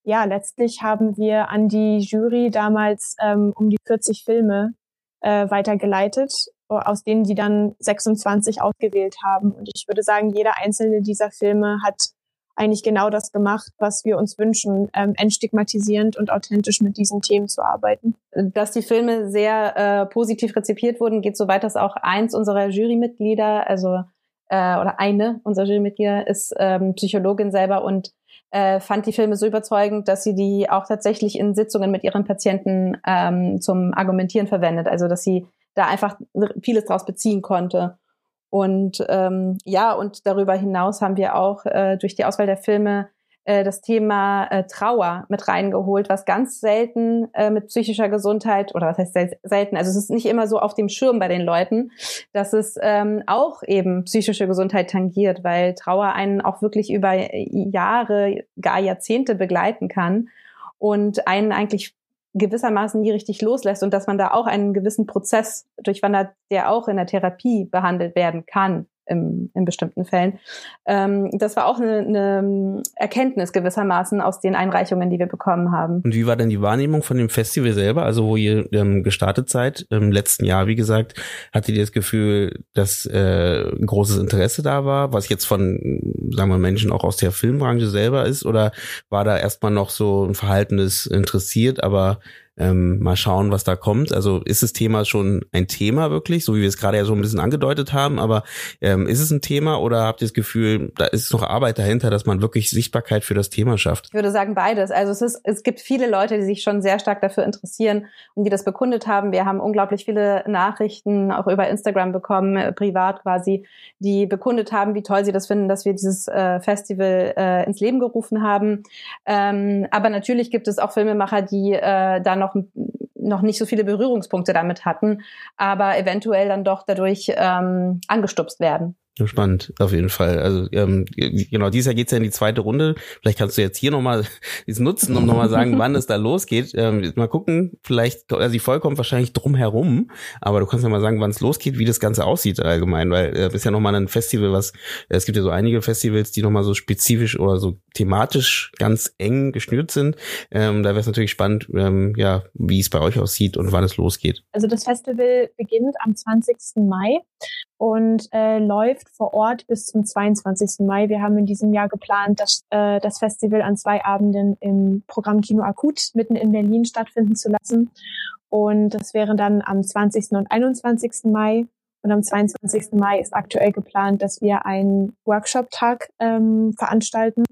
ja, letztlich haben wir an die Jury damals ähm, um die 40 Filme äh, weitergeleitet, aus denen die dann 26 ausgewählt haben. Und ich würde sagen, jeder einzelne dieser Filme hat eigentlich genau das gemacht, was wir uns wünschen, ähm, entstigmatisierend und authentisch mit diesen Themen zu arbeiten. Dass die Filme sehr äh, positiv rezipiert wurden, geht so weit, dass auch eins unserer Jurymitglieder, also äh, oder eine unserer Jurymitglieder ist ähm, Psychologin selber und äh, fand die Filme so überzeugend, dass sie die auch tatsächlich in Sitzungen mit ihren Patienten ähm, zum Argumentieren verwendet. Also dass sie da einfach vieles draus beziehen konnte. Und ähm, ja, und darüber hinaus haben wir auch äh, durch die Auswahl der Filme äh, das Thema äh, Trauer mit reingeholt, was ganz selten äh, mit psychischer Gesundheit oder was heißt sel selten, also es ist nicht immer so auf dem Schirm bei den Leuten, dass es ähm, auch eben psychische Gesundheit tangiert, weil Trauer einen auch wirklich über Jahre, gar Jahrzehnte begleiten kann und einen eigentlich gewissermaßen nie richtig loslässt und dass man da auch einen gewissen Prozess durchwandert, der auch in der Therapie behandelt werden kann im, in bestimmten Fällen. Ähm, das war auch eine, eine Erkenntnis gewissermaßen aus den Einreichungen, die wir bekommen haben. Und wie war denn die Wahrnehmung von dem Festival selber, also wo ihr ähm, gestartet seid, im letzten Jahr, wie gesagt, hattet ihr das Gefühl, dass äh, großes Interesse da war, was jetzt von, sagen wir, Menschen auch aus der Filmbranche selber ist, oder war da erstmal noch so ein Verhaltenes interessiert, aber ähm, mal schauen, was da kommt. Also ist das Thema schon ein Thema wirklich, so wie wir es gerade ja so ein bisschen angedeutet haben, aber ähm, ist es ein Thema oder habt ihr das Gefühl, da ist noch Arbeit dahinter, dass man wirklich Sichtbarkeit für das Thema schafft? Ich würde sagen beides. Also es ist, es gibt viele Leute, die sich schon sehr stark dafür interessieren und die das bekundet haben. Wir haben unglaublich viele Nachrichten auch über Instagram bekommen, äh, privat quasi, die bekundet haben, wie toll sie das finden, dass wir dieses äh, Festival äh, ins Leben gerufen haben. Ähm, aber natürlich gibt es auch Filmemacher, die äh, da noch noch nicht so viele Berührungspunkte damit hatten, aber eventuell dann doch dadurch ähm, angestupst werden. Spannend, auf jeden Fall. Also ähm, genau, dieses Jahr geht's ja in die zweite Runde. Vielleicht kannst du jetzt hier nochmal dies nutzen, um nochmal sagen, wann es da losgeht. Ähm, mal gucken, vielleicht, also die Folge kommt wahrscheinlich drum herum, aber du kannst ja mal sagen, wann es losgeht, wie das Ganze aussieht allgemein, weil äh, ist ja nochmal ein Festival, was, äh, es gibt ja so einige Festivals, die nochmal so spezifisch oder so thematisch ganz eng geschnürt sind. Ähm, da wäre es natürlich spannend, ähm, ja, wie es bei euch aussieht und wann es losgeht. Also das Festival beginnt am 20. Mai und äh, läuft vor Ort bis zum 22. Mai. Wir haben in diesem Jahr geplant, dass, äh, das Festival an zwei Abenden im Programm Kino Akut mitten in Berlin stattfinden zu lassen. Und das wäre dann am 20. und 21. Mai. Und am 22. Mai ist aktuell geplant, dass wir einen Workshop-Tag ähm, veranstalten,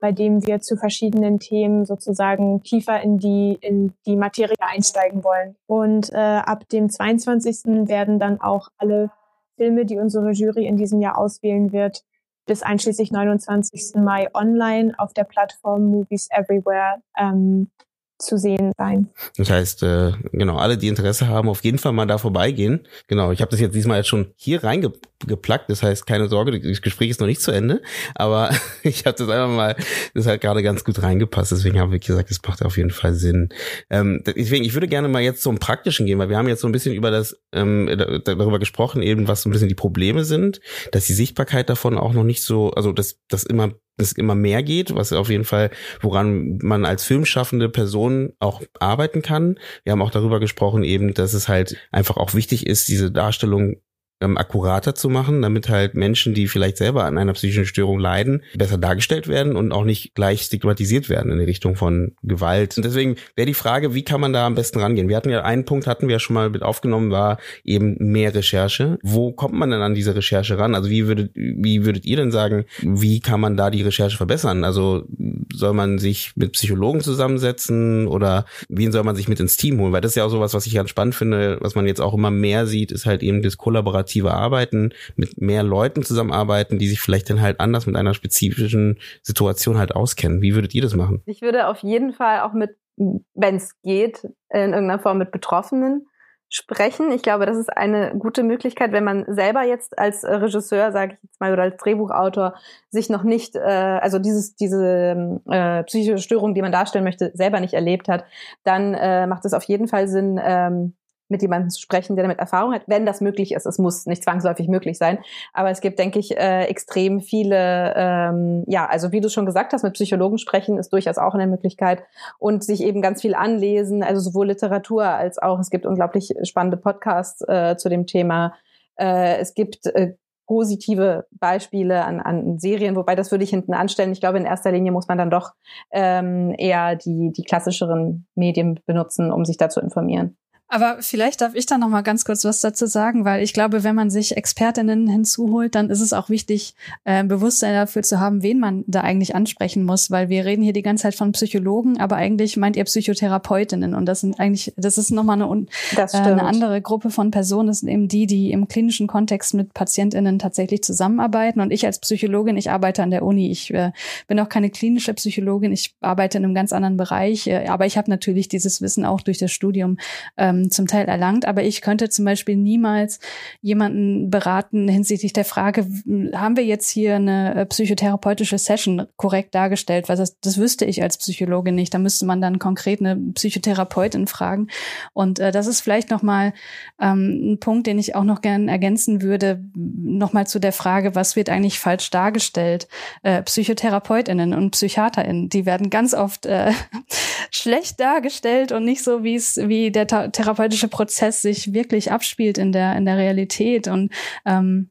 bei dem wir zu verschiedenen Themen sozusagen tiefer in die, in die Materie einsteigen wollen. Und äh, ab dem 22. werden dann auch alle Filme, die unsere Jury in diesem Jahr auswählen wird, bis einschließlich 29. Mai online auf der Plattform Movies Everywhere ähm, zu sehen sein. Das heißt, äh, genau, alle, die Interesse haben, auf jeden Fall mal da vorbeigehen. Genau, ich habe das jetzt diesmal jetzt schon hier reingeplackt, das heißt, keine Sorge, das Gespräch ist noch nicht zu Ende, aber ich habe das einfach mal, das hat gerade ganz gut reingepasst, deswegen habe ich gesagt, das macht auf jeden Fall Sinn. Ähm, deswegen, ich würde gerne mal jetzt zum Praktischen gehen, weil wir haben jetzt so ein bisschen über das, ähm, darüber gesprochen, eben was so ein bisschen die Probleme sind, dass die Sichtbarkeit davon auch noch nicht so, also dass das immer es immer mehr geht, was auf jeden Fall, woran man als filmschaffende Person auch arbeiten kann. Wir haben auch darüber gesprochen eben, dass es halt einfach auch wichtig ist, diese Darstellung ähm, akkurater zu machen, damit halt Menschen, die vielleicht selber an einer psychischen Störung leiden, besser dargestellt werden und auch nicht gleich stigmatisiert werden in die Richtung von Gewalt. Und deswegen wäre die Frage, wie kann man da am besten rangehen? Wir hatten ja einen Punkt, hatten wir ja schon mal mit aufgenommen, war eben mehr Recherche. Wo kommt man denn an diese Recherche ran? Also wie würdet, wie würdet ihr denn sagen, wie kann man da die Recherche verbessern? Also soll man sich mit Psychologen zusammensetzen oder wen soll man sich mit ins Team holen? Weil das ist ja auch sowas, was ich ganz spannend finde, was man jetzt auch immer mehr sieht, ist halt eben das Kollaborativ kollaborative Arbeiten, mit mehr Leuten zusammenarbeiten, die sich vielleicht dann halt anders mit einer spezifischen Situation halt auskennen. Wie würdet ihr das machen? Ich würde auf jeden Fall auch mit, wenn es geht, in irgendeiner Form mit Betroffenen sprechen. Ich glaube, das ist eine gute Möglichkeit, wenn man selber jetzt als Regisseur, sage ich jetzt mal, oder als Drehbuchautor sich noch nicht, äh, also dieses diese äh, psychische Störung, die man darstellen möchte, selber nicht erlebt hat, dann äh, macht es auf jeden Fall Sinn, ähm, mit jemandem zu sprechen, der damit Erfahrung hat, wenn das möglich ist. Es muss nicht zwangsläufig möglich sein, aber es gibt, denke ich, äh, extrem viele, ähm, ja, also wie du schon gesagt hast, mit Psychologen sprechen ist durchaus auch eine Möglichkeit und sich eben ganz viel anlesen, also sowohl Literatur als auch, es gibt unglaublich spannende Podcasts äh, zu dem Thema. Äh, es gibt äh, positive Beispiele an, an Serien, wobei das würde ich hinten anstellen. Ich glaube, in erster Linie muss man dann doch ähm, eher die, die klassischeren Medien benutzen, um sich da zu informieren. Aber vielleicht darf ich da noch mal ganz kurz was dazu sagen, weil ich glaube, wenn man sich Expertinnen hinzuholt, dann ist es auch wichtig, äh, Bewusstsein dafür zu haben, wen man da eigentlich ansprechen muss, weil wir reden hier die ganze Zeit von Psychologen, aber eigentlich meint ihr Psychotherapeutinnen. Und das sind eigentlich, das ist noch mal eine, äh, eine andere Gruppe von Personen, das sind eben die, die im klinischen Kontext mit Patientinnen tatsächlich zusammenarbeiten. Und ich als Psychologin, ich arbeite an der Uni, ich äh, bin auch keine klinische Psychologin, ich arbeite in einem ganz anderen Bereich, äh, aber ich habe natürlich dieses Wissen auch durch das Studium ähm, ähm, zum Teil erlangt. Aber ich könnte zum Beispiel niemals jemanden beraten hinsichtlich der Frage, haben wir jetzt hier eine äh, psychotherapeutische Session korrekt dargestellt? Weil das, das wüsste ich als Psychologe nicht. Da müsste man dann konkret eine Psychotherapeutin fragen. Und äh, das ist vielleicht nochmal ähm, ein Punkt, den ich auch noch gerne ergänzen würde, nochmal zu der Frage, was wird eigentlich falsch dargestellt? Äh, PsychotherapeutInnen und PsychiaterInnen, die werden ganz oft äh, schlecht dargestellt und nicht so, wie es, wie der therapeutische Prozess sich wirklich abspielt in der, in der Realität. Und ähm,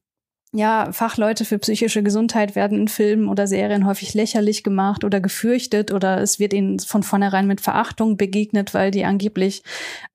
ja, Fachleute für psychische Gesundheit werden in Filmen oder Serien häufig lächerlich gemacht oder gefürchtet oder es wird ihnen von vornherein mit Verachtung begegnet, weil die angeblich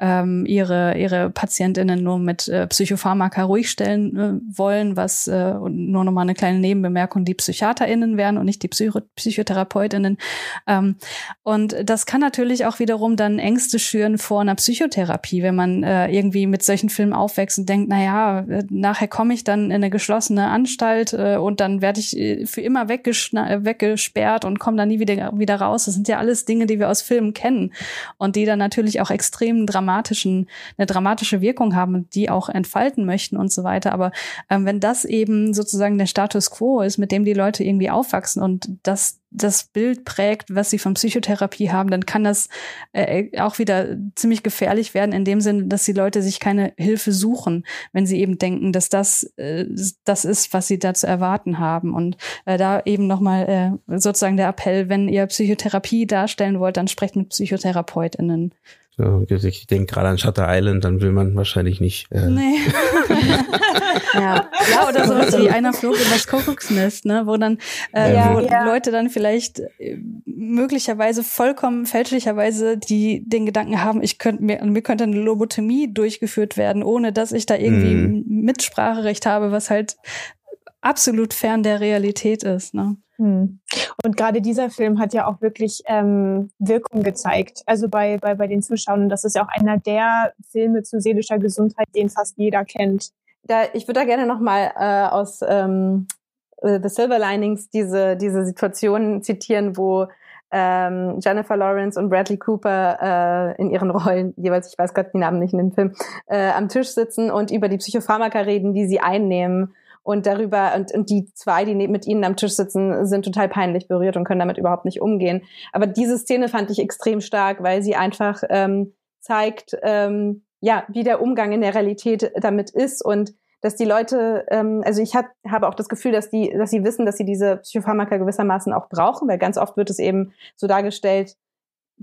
ähm, ihre, ihre Patientinnen nur mit äh, Psychopharmaka ruhig stellen äh, wollen, was äh, nur nochmal eine kleine Nebenbemerkung, die PsychiaterInnen wären und nicht die Psycho PsychotherapeutInnen. Ähm, und das kann natürlich auch wiederum dann Ängste schüren vor einer Psychotherapie, wenn man äh, irgendwie mit solchen Filmen aufwächst und denkt, na ja, äh, nachher komme ich dann in eine geschlossene Anstalt äh, und dann werde ich äh, für immer weggesperrt und komme dann nie wieder, wieder raus. Das sind ja alles Dinge, die wir aus Filmen kennen und die dann natürlich auch extrem dramatischen, eine dramatische Wirkung haben, die auch entfalten möchten und so weiter. Aber ähm, wenn das eben sozusagen der Status quo ist, mit dem die Leute irgendwie aufwachsen und das das Bild prägt, was sie von Psychotherapie haben, dann kann das äh, auch wieder ziemlich gefährlich werden, in dem Sinne, dass die Leute sich keine Hilfe suchen, wenn sie eben denken, dass das äh, das ist, was sie da zu erwarten haben. Und äh, da eben nochmal äh, sozusagen der Appell, wenn ihr Psychotherapie darstellen wollt, dann sprecht mit PsychotherapeutInnen. So, ich denke gerade an Shutter Island, dann will man wahrscheinlich nicht. Äh nee. ja. ja, oder sowas wie einer flog in das Kuckucksnest, ne, wo dann äh, ja, wo ja. Leute dann vielleicht äh, möglicherweise vollkommen fälschlicherweise die den Gedanken haben, ich könnte mir mir könnte eine Lobotomie durchgeführt werden, ohne dass ich da irgendwie mm. Mitspracherecht habe, was halt absolut fern der Realität ist. Ne? Hm. Und gerade dieser Film hat ja auch wirklich ähm, Wirkung gezeigt. Also bei, bei, bei den Zuschauern. Das ist ja auch einer der Filme zu seelischer Gesundheit, den fast jeder kennt. Da, ich würde da gerne nochmal äh, aus ähm, äh, The Silver Linings diese, diese Situation zitieren, wo ähm, Jennifer Lawrence und Bradley Cooper äh, in ihren Rollen, jeweils, ich weiß gerade die Namen nicht in dem Film, äh, am Tisch sitzen und über die Psychopharmaka reden, die sie einnehmen und darüber und, und die zwei, die mit ihnen am Tisch sitzen, sind total peinlich berührt und können damit überhaupt nicht umgehen. Aber diese Szene fand ich extrem stark, weil sie einfach ähm, zeigt, ähm, ja, wie der Umgang in der Realität damit ist und dass die Leute, ähm, also ich hab, habe auch das Gefühl, dass die, dass sie wissen, dass sie diese Psychopharmaka gewissermaßen auch brauchen, weil ganz oft wird es eben so dargestellt,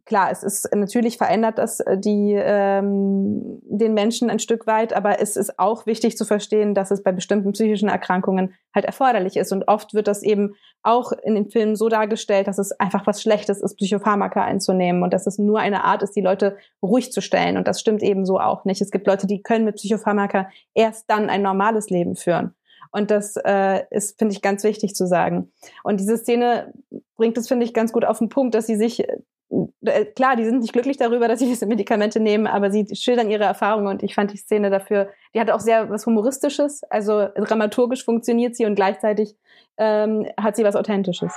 klar, es ist natürlich verändert das äh, die ähm, den Menschen ein Stück weit, aber es ist auch wichtig zu verstehen, dass es bei bestimmten psychischen Erkrankungen halt erforderlich ist und oft wird das eben auch in den Filmen so dargestellt, dass es einfach was Schlechtes ist, Psychopharmaka einzunehmen und dass es nur eine Art ist, die Leute ruhig zu stellen und das stimmt eben so auch nicht. Es gibt Leute, die können mit Psychopharmaka erst dann ein normales Leben führen. Und das äh, ist, finde ich, ganz wichtig zu sagen. Und diese Szene bringt es, finde ich, ganz gut auf den Punkt, dass sie sich klar, die sind nicht glücklich darüber, dass sie diese Medikamente nehmen, aber sie schildern ihre Erfahrungen und ich fand die Szene dafür, die hatte auch sehr was Humoristisches, also dramaturgisch funktioniert sie und gleichzeitig ähm, hat sie was Authentisches.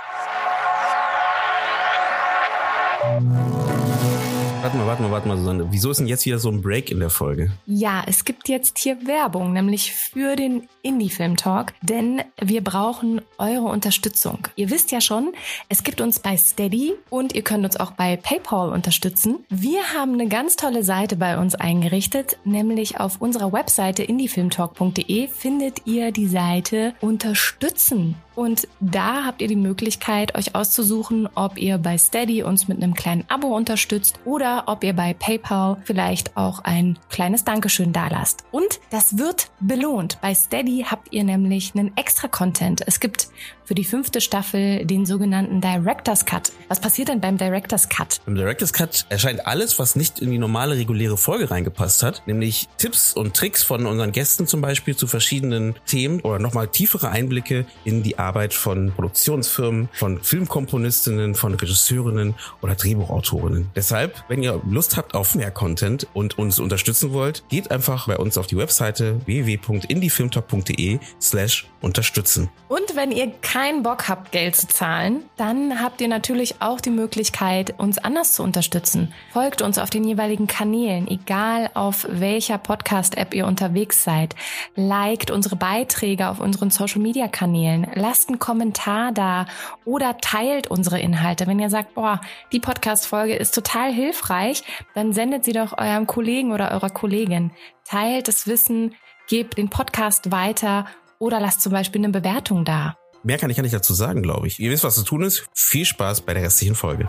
Warte mal, warte mal, Susanne. Wieso ist denn jetzt wieder so ein Break in der Folge? Ja, es gibt jetzt hier Werbung, nämlich für den Indie-Film Talk, denn wir brauchen eure Unterstützung. Ihr wisst ja schon, es gibt uns bei Steady und ihr könnt uns auch bei PayPal unterstützen. Wir haben eine ganz tolle Seite bei uns eingerichtet, nämlich auf unserer Webseite indiefilmtalk.de findet ihr die Seite Unterstützen. Und da habt ihr die Möglichkeit, euch auszusuchen, ob ihr bei Steady uns mit einem kleinen Abo unterstützt oder ob ihr bei PayPal vielleicht auch ein kleines Dankeschön dalasst. Und das wird belohnt. Bei Steady habt ihr nämlich einen extra Content. Es gibt für die fünfte Staffel den sogenannten Director's Cut. Was passiert denn beim Director's Cut? Beim Director's Cut erscheint alles, was nicht in die normale reguläre Folge reingepasst hat, nämlich Tipps und Tricks von unseren Gästen zum Beispiel zu verschiedenen Themen oder nochmal tiefere Einblicke in die Arbeit von Produktionsfirmen, von Filmkomponistinnen, von Regisseurinnen oder Drehbuchautorinnen. Deshalb, wenn ihr Lust habt auf mehr Content und uns unterstützen wollt, geht einfach bei uns auf die Webseite www.indiefilmtalk.de slash unterstützen. Und wenn ihr keinen Bock habt, Geld zu zahlen, dann habt ihr natürlich auch die Möglichkeit, uns anders zu unterstützen. Folgt uns auf den jeweiligen Kanälen, egal auf welcher Podcast-App ihr unterwegs seid. Liked unsere Beiträge auf unseren Social-Media-Kanälen lasst einen Kommentar da oder teilt unsere Inhalte. Wenn ihr sagt, boah, die Podcast-Folge ist total hilfreich, dann sendet sie doch eurem Kollegen oder eurer Kollegin. Teilt das Wissen, gebt den Podcast weiter oder lasst zum Beispiel eine Bewertung da. Mehr kann ich ja nicht dazu sagen, glaube ich. Ihr wisst, was zu tun ist. Viel Spaß bei der restlichen Folge.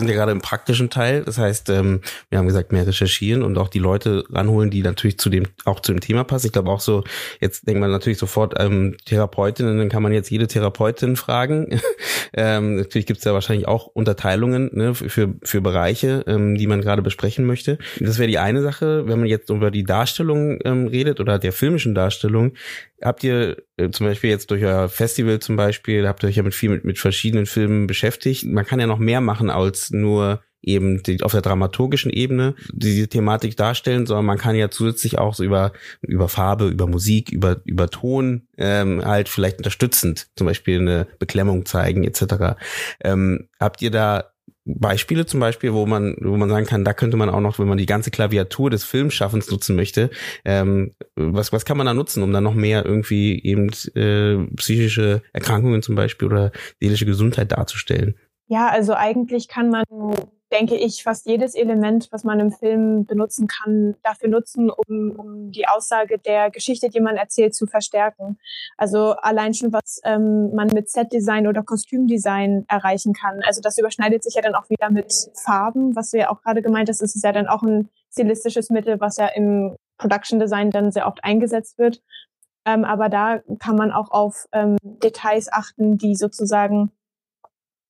Sind ja gerade im praktischen Teil. Das heißt, ähm, wir haben gesagt, mehr recherchieren und auch die Leute ranholen, die natürlich zu dem, auch zu dem Thema passen. Ich glaube auch so, jetzt denkt man natürlich sofort ähm, Therapeutinnen, dann kann man jetzt jede Therapeutin fragen. ähm, natürlich gibt es da wahrscheinlich auch Unterteilungen ne, für, für Bereiche, ähm, die man gerade besprechen möchte. Das wäre die eine Sache. Wenn man jetzt über die Darstellung ähm, redet oder der filmischen Darstellung, habt ihr äh, zum Beispiel jetzt durch euer Festival zum Beispiel, habt ihr euch ja mit viel mit, mit verschiedenen Filmen beschäftigt. Man kann ja noch mehr machen als nur eben die, auf der dramaturgischen Ebene diese Thematik darstellen, sondern man kann ja zusätzlich auch so über über Farbe, über Musik, über über Ton ähm, halt vielleicht unterstützend zum Beispiel eine Beklemmung zeigen etc. Ähm, habt ihr da Beispiele zum Beispiel, wo man, wo man sagen kann, da könnte man auch noch, wenn man die ganze Klaviatur des Filmschaffens nutzen möchte, ähm, was, was kann man da nutzen, um dann noch mehr irgendwie eben äh, psychische Erkrankungen zum Beispiel oder seelische Gesundheit darzustellen? Ja, also eigentlich kann man denke ich, fast jedes Element, was man im Film benutzen kann, dafür nutzen, um, um die Aussage der Geschichte, die man erzählt, zu verstärken. Also allein schon, was ähm, man mit Setdesign oder Kostümdesign erreichen kann. Also das überschneidet sich ja dann auch wieder mit Farben, was du ja auch gerade gemeint hast. Es ist ja dann auch ein stilistisches Mittel, was ja im Production Design dann sehr oft eingesetzt wird. Ähm, aber da kann man auch auf ähm, Details achten, die sozusagen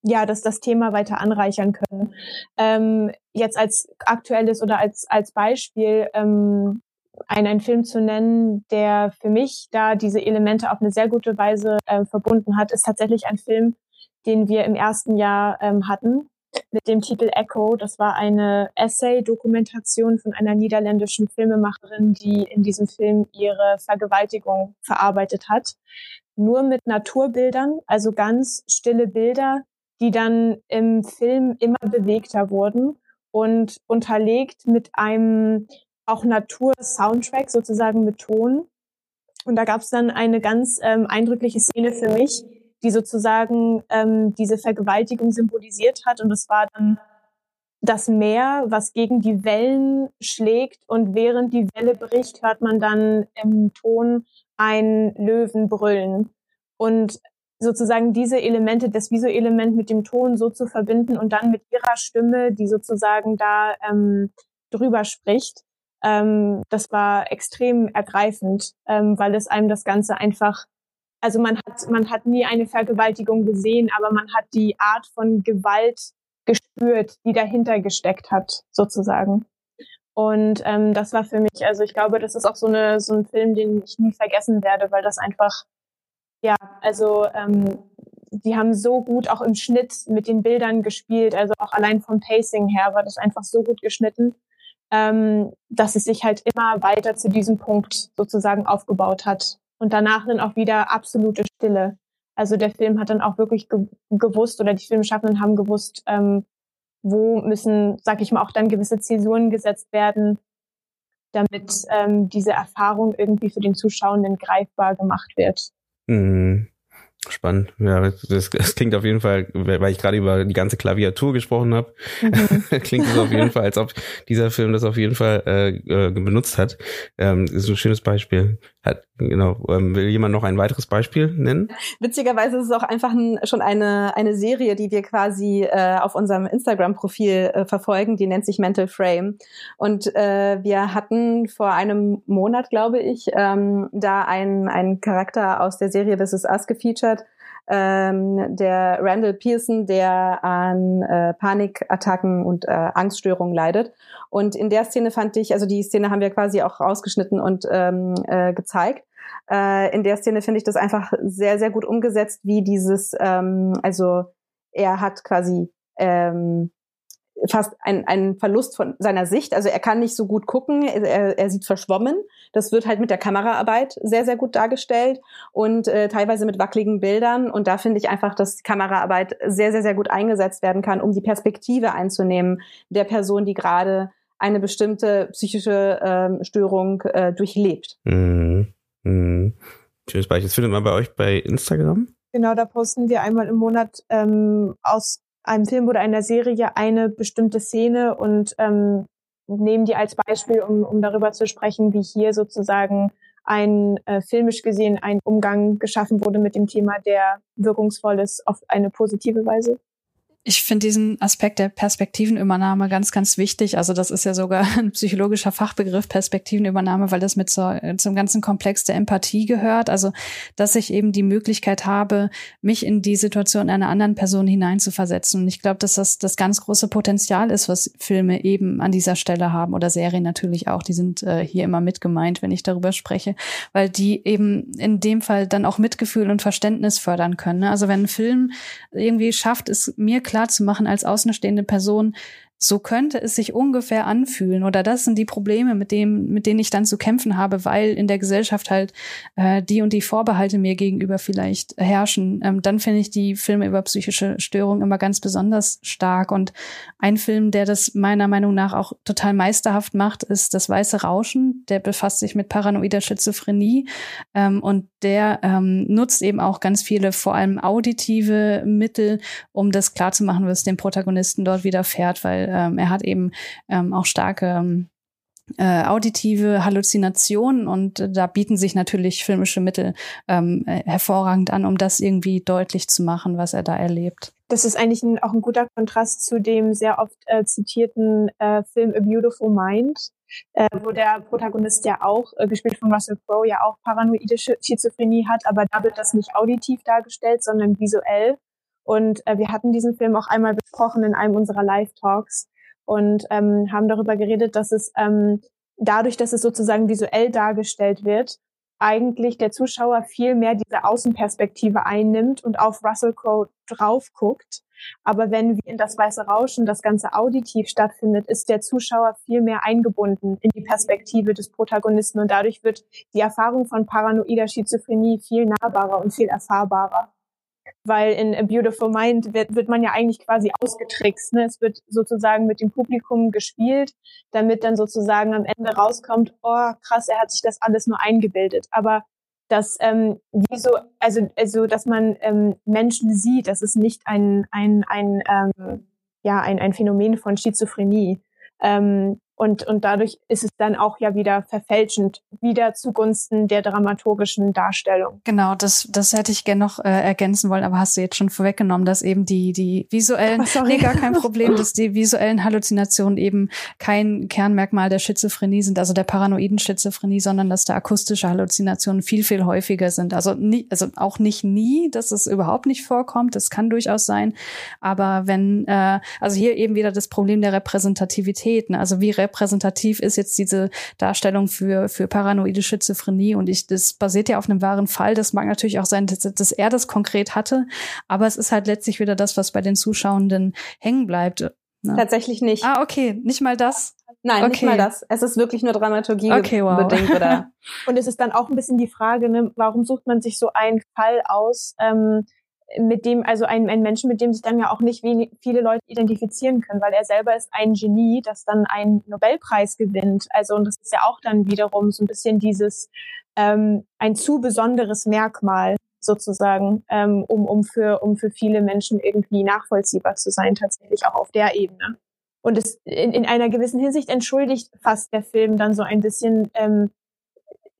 ja, dass das Thema weiter anreichern können. Ähm, jetzt als aktuelles oder als, als Beispiel ähm, einen, einen Film zu nennen, der für mich da diese Elemente auf eine sehr gute Weise äh, verbunden hat, ist tatsächlich ein Film, den wir im ersten Jahr ähm, hatten mit dem Titel Echo. Das war eine Essay-Dokumentation von einer niederländischen Filmemacherin, die in diesem Film ihre Vergewaltigung verarbeitet hat. Nur mit Naturbildern, also ganz stille Bilder, die dann im Film immer bewegter wurden und unterlegt mit einem auch Natur-Soundtrack sozusagen mit Ton. Und da gab es dann eine ganz ähm, eindrückliche Szene für mich, die sozusagen ähm, diese Vergewaltigung symbolisiert hat. Und das war dann das Meer, was gegen die Wellen schlägt. Und während die Welle bricht, hört man dann im Ton ein Löwen brüllen. Und sozusagen diese Elemente, das Visuelement mit dem Ton so zu verbinden und dann mit ihrer Stimme, die sozusagen da ähm, drüber spricht, ähm, das war extrem ergreifend, ähm, weil es einem das Ganze einfach, also man hat, man hat nie eine Vergewaltigung gesehen, aber man hat die Art von Gewalt gespürt, die dahinter gesteckt hat, sozusagen. Und ähm, das war für mich, also ich glaube, das ist auch so, eine, so ein Film, den ich nie vergessen werde, weil das einfach ja, also ähm, die haben so gut auch im Schnitt mit den Bildern gespielt, also auch allein vom Pacing her war das einfach so gut geschnitten, ähm, dass es sich halt immer weiter zu diesem Punkt sozusagen aufgebaut hat. Und danach dann auch wieder absolute Stille. Also der Film hat dann auch wirklich ge gewusst oder die Filmschaffenden haben gewusst, ähm, wo müssen, sag ich mal, auch dann gewisse Zäsuren gesetzt werden, damit ähm, diese Erfahrung irgendwie für den Zuschauenden greifbar gemacht wird. Mhm. Spannend. Ja, das, das klingt auf jeden Fall, weil ich gerade über die ganze Klaviatur gesprochen habe, mhm. klingt es auf jeden Fall, als ob dieser Film das auf jeden Fall äh, äh, benutzt hat. Ähm, ist ein schönes Beispiel. Hat, genau. Ähm, will jemand noch ein weiteres Beispiel nennen? Witzigerweise ist es auch einfach ein, schon eine, eine Serie, die wir quasi äh, auf unserem Instagram-Profil äh, verfolgen, die nennt sich Mental Frame. Und äh, wir hatten vor einem Monat, glaube ich, ähm, da einen, einen Charakter aus der Serie This Is Us gefeatured, ähm, der Randall Pearson, der an äh, Panikattacken und äh, Angststörungen leidet. Und in der Szene fand ich, also die Szene haben wir quasi auch rausgeschnitten und ähm, äh, gezeigt. Äh, in der Szene finde ich das einfach sehr, sehr gut umgesetzt, wie dieses, ähm, also er hat quasi ähm, fast ein, ein Verlust von seiner Sicht. Also er kann nicht so gut gucken, er, er sieht verschwommen. Das wird halt mit der Kameraarbeit sehr, sehr gut dargestellt und äh, teilweise mit wackeligen Bildern. Und da finde ich einfach, dass Kameraarbeit sehr, sehr, sehr gut eingesetzt werden kann, um die Perspektive einzunehmen der Person, die gerade eine bestimmte psychische ähm, Störung äh, durchlebt. Mhm. Mhm. Schönes Beispiel. Das findet man bei euch bei Instagram? Genau, da posten wir einmal im Monat ähm, aus einem Film oder einer Serie eine bestimmte Szene und ähm, nehmen die als Beispiel, um, um darüber zu sprechen, wie hier sozusagen ein äh, filmisch gesehen ein Umgang geschaffen wurde mit dem Thema, der wirkungsvoll ist auf eine positive Weise. Ich finde diesen Aspekt der Perspektivenübernahme ganz, ganz wichtig. Also das ist ja sogar ein psychologischer Fachbegriff, Perspektivenübernahme, weil das mit so, zum ganzen Komplex der Empathie gehört. Also, dass ich eben die Möglichkeit habe, mich in die Situation einer anderen Person hineinzuversetzen. Und ich glaube, dass das das ganz große Potenzial ist, was Filme eben an dieser Stelle haben oder Serien natürlich auch. Die sind äh, hier immer mit gemeint, wenn ich darüber spreche, weil die eben in dem Fall dann auch Mitgefühl und Verständnis fördern können. Ne? Also wenn ein Film irgendwie schafft, es mir zu machen als außenstehende Person, so könnte es sich ungefähr anfühlen oder das sind die Probleme, mit dem, mit denen ich dann zu kämpfen habe, weil in der Gesellschaft halt äh, die und die Vorbehalte mir gegenüber vielleicht herrschen. Ähm, dann finde ich die Filme über psychische Störungen immer ganz besonders stark und ein Film, der das meiner Meinung nach auch total meisterhaft macht, ist das Weiße Rauschen. Der befasst sich mit paranoider Schizophrenie ähm, und der ähm, nutzt eben auch ganz viele, vor allem auditive Mittel, um das klarzumachen, was dem Protagonisten dort widerfährt, weil ähm, er hat eben ähm, auch starke ähm, äh, auditive Halluzinationen und äh, da bieten sich natürlich filmische Mittel ähm, äh, hervorragend an, um das irgendwie deutlich zu machen, was er da erlebt. Das ist eigentlich ein, auch ein guter Kontrast zu dem sehr oft äh, zitierten äh, Film A Beautiful Mind, äh, wo der Protagonist ja auch, äh, gespielt von Russell Crowe, ja auch paranoide Schizophrenie hat, aber da wird das nicht auditiv dargestellt, sondern visuell. Und äh, wir hatten diesen Film auch einmal besprochen in einem unserer Live-Talks und ähm, haben darüber geredet, dass es ähm, dadurch, dass es sozusagen visuell dargestellt wird, eigentlich der Zuschauer viel mehr diese Außenperspektive einnimmt und auf Russell Crowe drauf guckt. Aber wenn wie in das weiße Rauschen das Ganze auditiv stattfindet, ist der Zuschauer viel mehr eingebunden in die Perspektive des Protagonisten und dadurch wird die Erfahrung von paranoider Schizophrenie viel nahbarer und viel erfahrbarer weil in A Beautiful Mind wird, wird man ja eigentlich quasi ausgetrickst. Ne? Es wird sozusagen mit dem Publikum gespielt, damit dann sozusagen am Ende rauskommt, oh krass, er hat sich das alles nur eingebildet. Aber dass ähm, wie so, also, also dass man ähm, Menschen sieht, das ist nicht ein, ein, ein ähm, ja, ein, ein Phänomen von Schizophrenie. Ähm, und, und dadurch ist es dann auch ja wieder verfälschend, wieder zugunsten der dramaturgischen Darstellung. Genau, das, das hätte ich gerne noch äh, ergänzen wollen, aber hast du jetzt schon vorweggenommen, dass eben die, die visuellen, oh, nee, gar kein Problem, dass die visuellen Halluzinationen eben kein Kernmerkmal der Schizophrenie sind, also der paranoiden Schizophrenie, sondern dass da akustische Halluzinationen viel, viel häufiger sind. Also, nie, also auch nicht nie, dass es überhaupt nicht vorkommt, das kann durchaus sein, aber wenn, äh, also hier eben wieder das Problem der Repräsentativität, ne? also wie repräsentativ ist jetzt diese Darstellung für, für paranoide Schizophrenie. Und ich, das basiert ja auf einem wahren Fall. Das mag natürlich auch sein, dass, dass er das konkret hatte. Aber es ist halt letztlich wieder das, was bei den Zuschauenden hängen bleibt. Ne? Tatsächlich nicht. Ah, okay. Nicht mal das. Nein, okay. nicht mal das. Es ist wirklich nur Dramaturgie okay, wow. bedingt, oder? Und es ist dann auch ein bisschen die Frage, ne, warum sucht man sich so einen Fall aus, ähm, mit dem, also ein, ein Menschen, mit dem sich dann ja auch nicht wenig, viele Leute identifizieren können, weil er selber ist ein Genie, das dann einen Nobelpreis gewinnt. Also, und das ist ja auch dann wiederum so ein bisschen dieses, ähm, ein zu besonderes Merkmal sozusagen, ähm, um, um, für, um für viele Menschen irgendwie nachvollziehbar zu sein, tatsächlich auch auf der Ebene. Und es in, in einer gewissen Hinsicht entschuldigt fast der Film dann so ein bisschen ähm,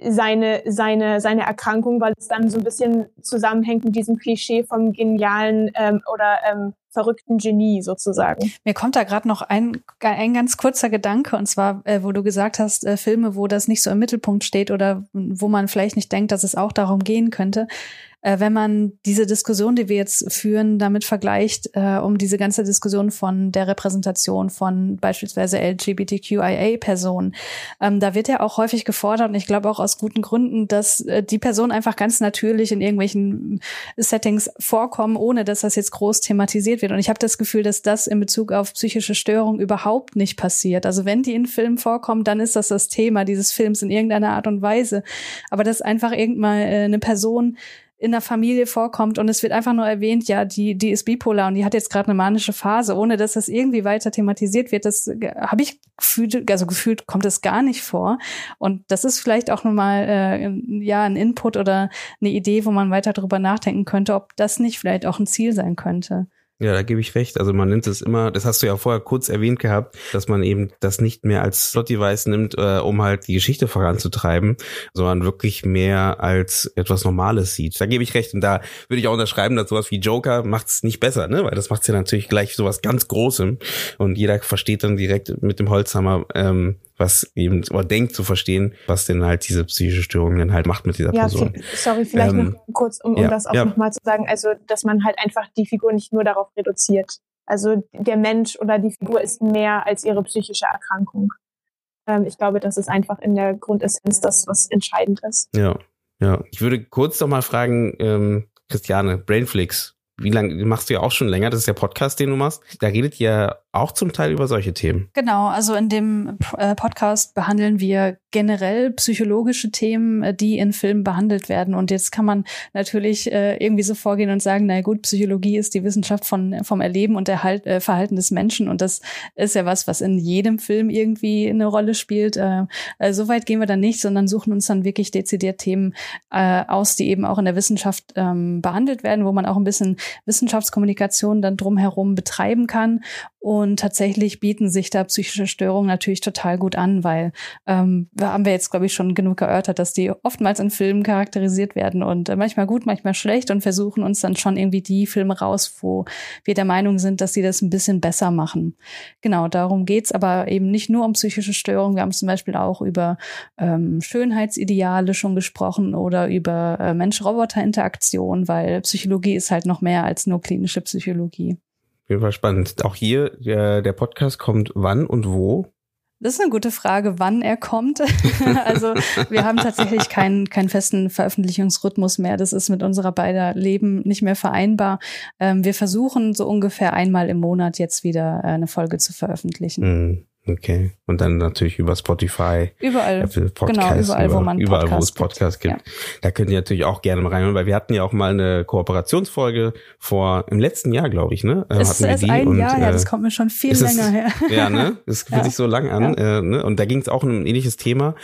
seine, seine, seine Erkrankung, weil es dann so ein bisschen zusammenhängt mit diesem Klischee vom genialen ähm, oder ähm, verrückten Genie sozusagen. Mir kommt da gerade noch ein, ein ganz kurzer Gedanke, und zwar, äh, wo du gesagt hast, äh, Filme, wo das nicht so im Mittelpunkt steht oder wo man vielleicht nicht denkt, dass es auch darum gehen könnte äh, wenn man diese Diskussion, die wir jetzt führen, damit vergleicht, äh, um diese ganze Diskussion von der Repräsentation von beispielsweise LGBTQIA-Personen, ähm, da wird ja auch häufig gefordert, und ich glaube auch aus guten Gründen, dass äh, die Personen einfach ganz natürlich in irgendwelchen Settings vorkommen, ohne dass das jetzt groß thematisiert wird. Und ich habe das Gefühl, dass das in Bezug auf psychische Störungen überhaupt nicht passiert. Also wenn die in Filmen vorkommen, dann ist das das Thema dieses Films in irgendeiner Art und Weise. Aber dass einfach irgendwann äh, eine Person in der Familie vorkommt und es wird einfach nur erwähnt, ja, die, die ist bipolar und die hat jetzt gerade eine manische Phase, ohne dass das irgendwie weiter thematisiert wird. Das äh, habe ich gefühlt, also gefühlt kommt es gar nicht vor. Und das ist vielleicht auch nochmal äh, ja ein Input oder eine Idee, wo man weiter darüber nachdenken könnte, ob das nicht vielleicht auch ein Ziel sein könnte. Ja, da gebe ich recht. Also man nimmt es immer, das hast du ja vorher kurz erwähnt gehabt, dass man eben das nicht mehr als Slot-Device nimmt, äh, um halt die Geschichte voranzutreiben, sondern wirklich mehr als etwas Normales sieht. Da gebe ich recht. Und da würde ich auch unterschreiben, dass sowas wie Joker macht es nicht besser, ne? Weil das macht ja natürlich gleich sowas ganz Großem. Und jeder versteht dann direkt mit dem Holzhammer, ähm, was eben, oder denkt zu verstehen, was denn halt diese psychische Störung dann halt macht mit dieser ja, Person. Sorry, vielleicht ähm, noch kurz, um, um ja, das auch ja. nochmal zu sagen, also, dass man halt einfach die Figur nicht nur darauf reduziert. Also der Mensch oder die Figur ist mehr als ihre psychische Erkrankung. Ähm, ich glaube, das ist einfach in der Grundessenz das, was entscheidend ist. Ja, ja. Ich würde kurz noch mal fragen, ähm, Christiane, Brainflix, wie lange machst du ja auch schon länger? Das ist der Podcast, den du machst. Da redet ihr auch zum Teil über solche Themen. Genau, also in dem äh, Podcast behandeln wir generell psychologische Themen, äh, die in Filmen behandelt werden. Und jetzt kann man natürlich äh, irgendwie so vorgehen und sagen, na gut, Psychologie ist die Wissenschaft von, vom Erleben und Erhalt, äh, Verhalten des Menschen. Und das ist ja was, was in jedem Film irgendwie eine Rolle spielt. Äh, so weit gehen wir dann nicht, sondern suchen uns dann wirklich dezidiert Themen aus, die eben auch in der Wissenschaft ähm, behandelt werden, wo man auch ein bisschen Wissenschaftskommunikation dann drumherum betreiben kann. Und tatsächlich bieten sich da psychische Störungen natürlich total gut an, weil ähm, haben wir jetzt, glaube ich, schon genug erörtert, dass die oftmals in Filmen charakterisiert werden und äh, manchmal gut, manchmal schlecht und versuchen uns dann schon irgendwie die Filme raus, wo wir der Meinung sind, dass sie das ein bisschen besser machen. Genau, darum geht's aber eben nicht nur um psychische Störungen. Wir haben zum Beispiel auch über ähm, Schönheitsideale schon gesprochen oder über äh, Mensch-Roboter-Interaktion, weil Psychologie ist halt noch mehr als nur klinische Psychologie Fall spannend. Auch hier, der, der Podcast kommt wann und wo? Das ist eine gute Frage, wann er kommt. also wir haben tatsächlich keinen, keinen festen Veröffentlichungsrhythmus mehr. Das ist mit unserer beider Leben nicht mehr vereinbar. Ähm, wir versuchen so ungefähr einmal im Monat jetzt wieder äh, eine Folge zu veröffentlichen. Okay. Und dann natürlich über Spotify. Überall. Apple Podcast, genau, überall, über, wo man Überall, Podcast wo es Podcasts gibt. gibt. Ja. Da könnt ihr natürlich auch gerne mal reinhören, weil wir hatten ja auch mal eine Kooperationsfolge vor, im letzten Jahr, glaube ich, ne? Äh, ist erst ein und, Jahr her, äh, das kommt mir schon viel länger es, her. Ja, ne? Das fühlt ja. sich so lang an. Ja. Äh, ne? Und da ging es auch um ein ähnliches Thema.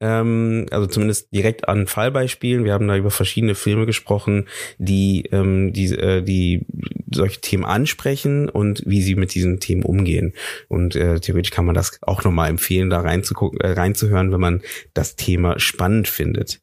Ähm, also zumindest direkt an Fallbeispielen. Wir haben da über verschiedene Filme gesprochen, die, ähm, die, äh, die solche Themen ansprechen und wie sie mit diesen Themen umgehen. Und äh, theoretisch kann man das auch nochmal mal empfehlen, da reinzugucken, äh, reinzuhören, wenn man das Thema spannend findet.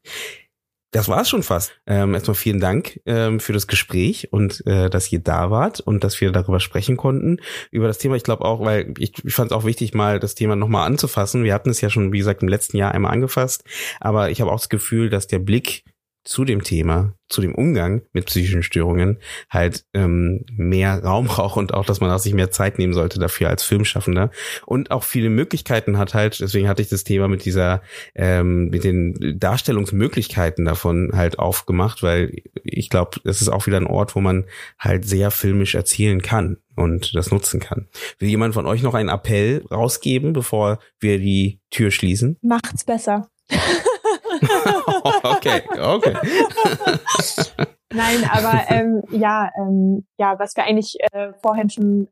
Das war's schon fast. Ähm, erstmal vielen Dank ähm, für das Gespräch und äh, dass ihr da wart und dass wir darüber sprechen konnten über das Thema. Ich glaube auch, weil ich, ich fand es auch wichtig, mal das Thema nochmal anzufassen. Wir hatten es ja schon, wie gesagt, im letzten Jahr einmal angefasst, aber ich habe auch das Gefühl, dass der Blick zu dem Thema, zu dem Umgang mit psychischen Störungen halt ähm, mehr Raum braucht und auch, dass man auch sich mehr Zeit nehmen sollte dafür als Filmschaffender und auch viele Möglichkeiten hat halt, deswegen hatte ich das Thema mit dieser, ähm, mit den Darstellungsmöglichkeiten davon halt aufgemacht, weil ich glaube, es ist auch wieder ein Ort, wo man halt sehr filmisch erzählen kann und das nutzen kann. Will jemand von euch noch einen Appell rausgeben, bevor wir die Tür schließen? Macht's besser. okay, okay. Nein, aber ähm, ja, ähm, ja, was wir eigentlich äh, vorhin schon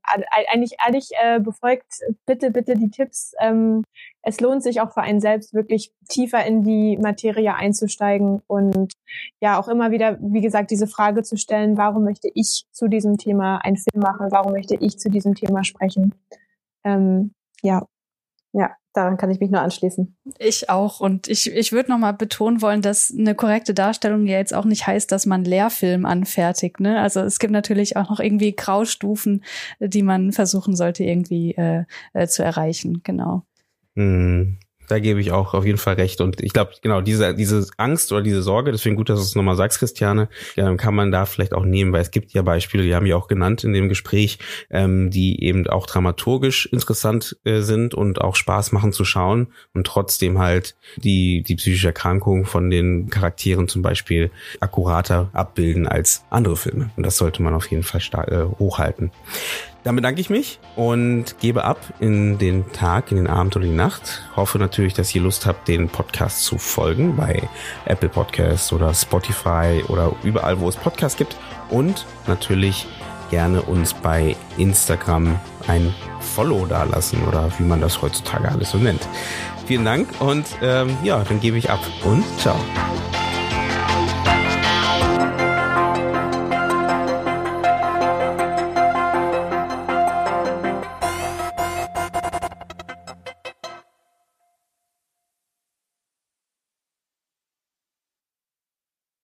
eigentlich ehrlich äh, befolgt, bitte, bitte die Tipps. Ähm, es lohnt sich auch für einen selbst wirklich tiefer in die Materie einzusteigen und ja auch immer wieder, wie gesagt, diese Frage zu stellen: Warum möchte ich zu diesem Thema einen Film machen? Warum möchte ich zu diesem Thema sprechen? Ähm, ja, ja, daran kann ich mich nur anschließen. Ich auch. Und ich, ich würde nochmal betonen wollen, dass eine korrekte Darstellung ja jetzt auch nicht heißt, dass man Lehrfilm anfertigt. Ne? Also es gibt natürlich auch noch irgendwie Graustufen, die man versuchen sollte irgendwie äh, äh, zu erreichen. Genau. Hm da gebe ich auch auf jeden Fall recht. Und ich glaube, genau, diese, diese Angst oder diese Sorge, deswegen gut, dass du es nochmal sagst, Christiane, ja, kann man da vielleicht auch nehmen, weil es gibt ja Beispiele, die haben wir auch genannt in dem Gespräch, ähm, die eben auch dramaturgisch interessant äh, sind und auch Spaß machen zu schauen und trotzdem halt die, die psychische Erkrankung von den Charakteren zum Beispiel akkurater abbilden als andere Filme. Und das sollte man auf jeden Fall äh, hochhalten. Dann bedanke ich mich und gebe ab in den Tag, in den Abend oder die Nacht. Hoffe natürlich, dass ihr Lust habt, den Podcast zu folgen bei Apple Podcasts oder Spotify oder überall, wo es Podcasts gibt. Und natürlich gerne uns bei Instagram ein Follow dalassen oder wie man das heutzutage alles so nennt. Vielen Dank und ähm, ja, dann gebe ich ab und ciao.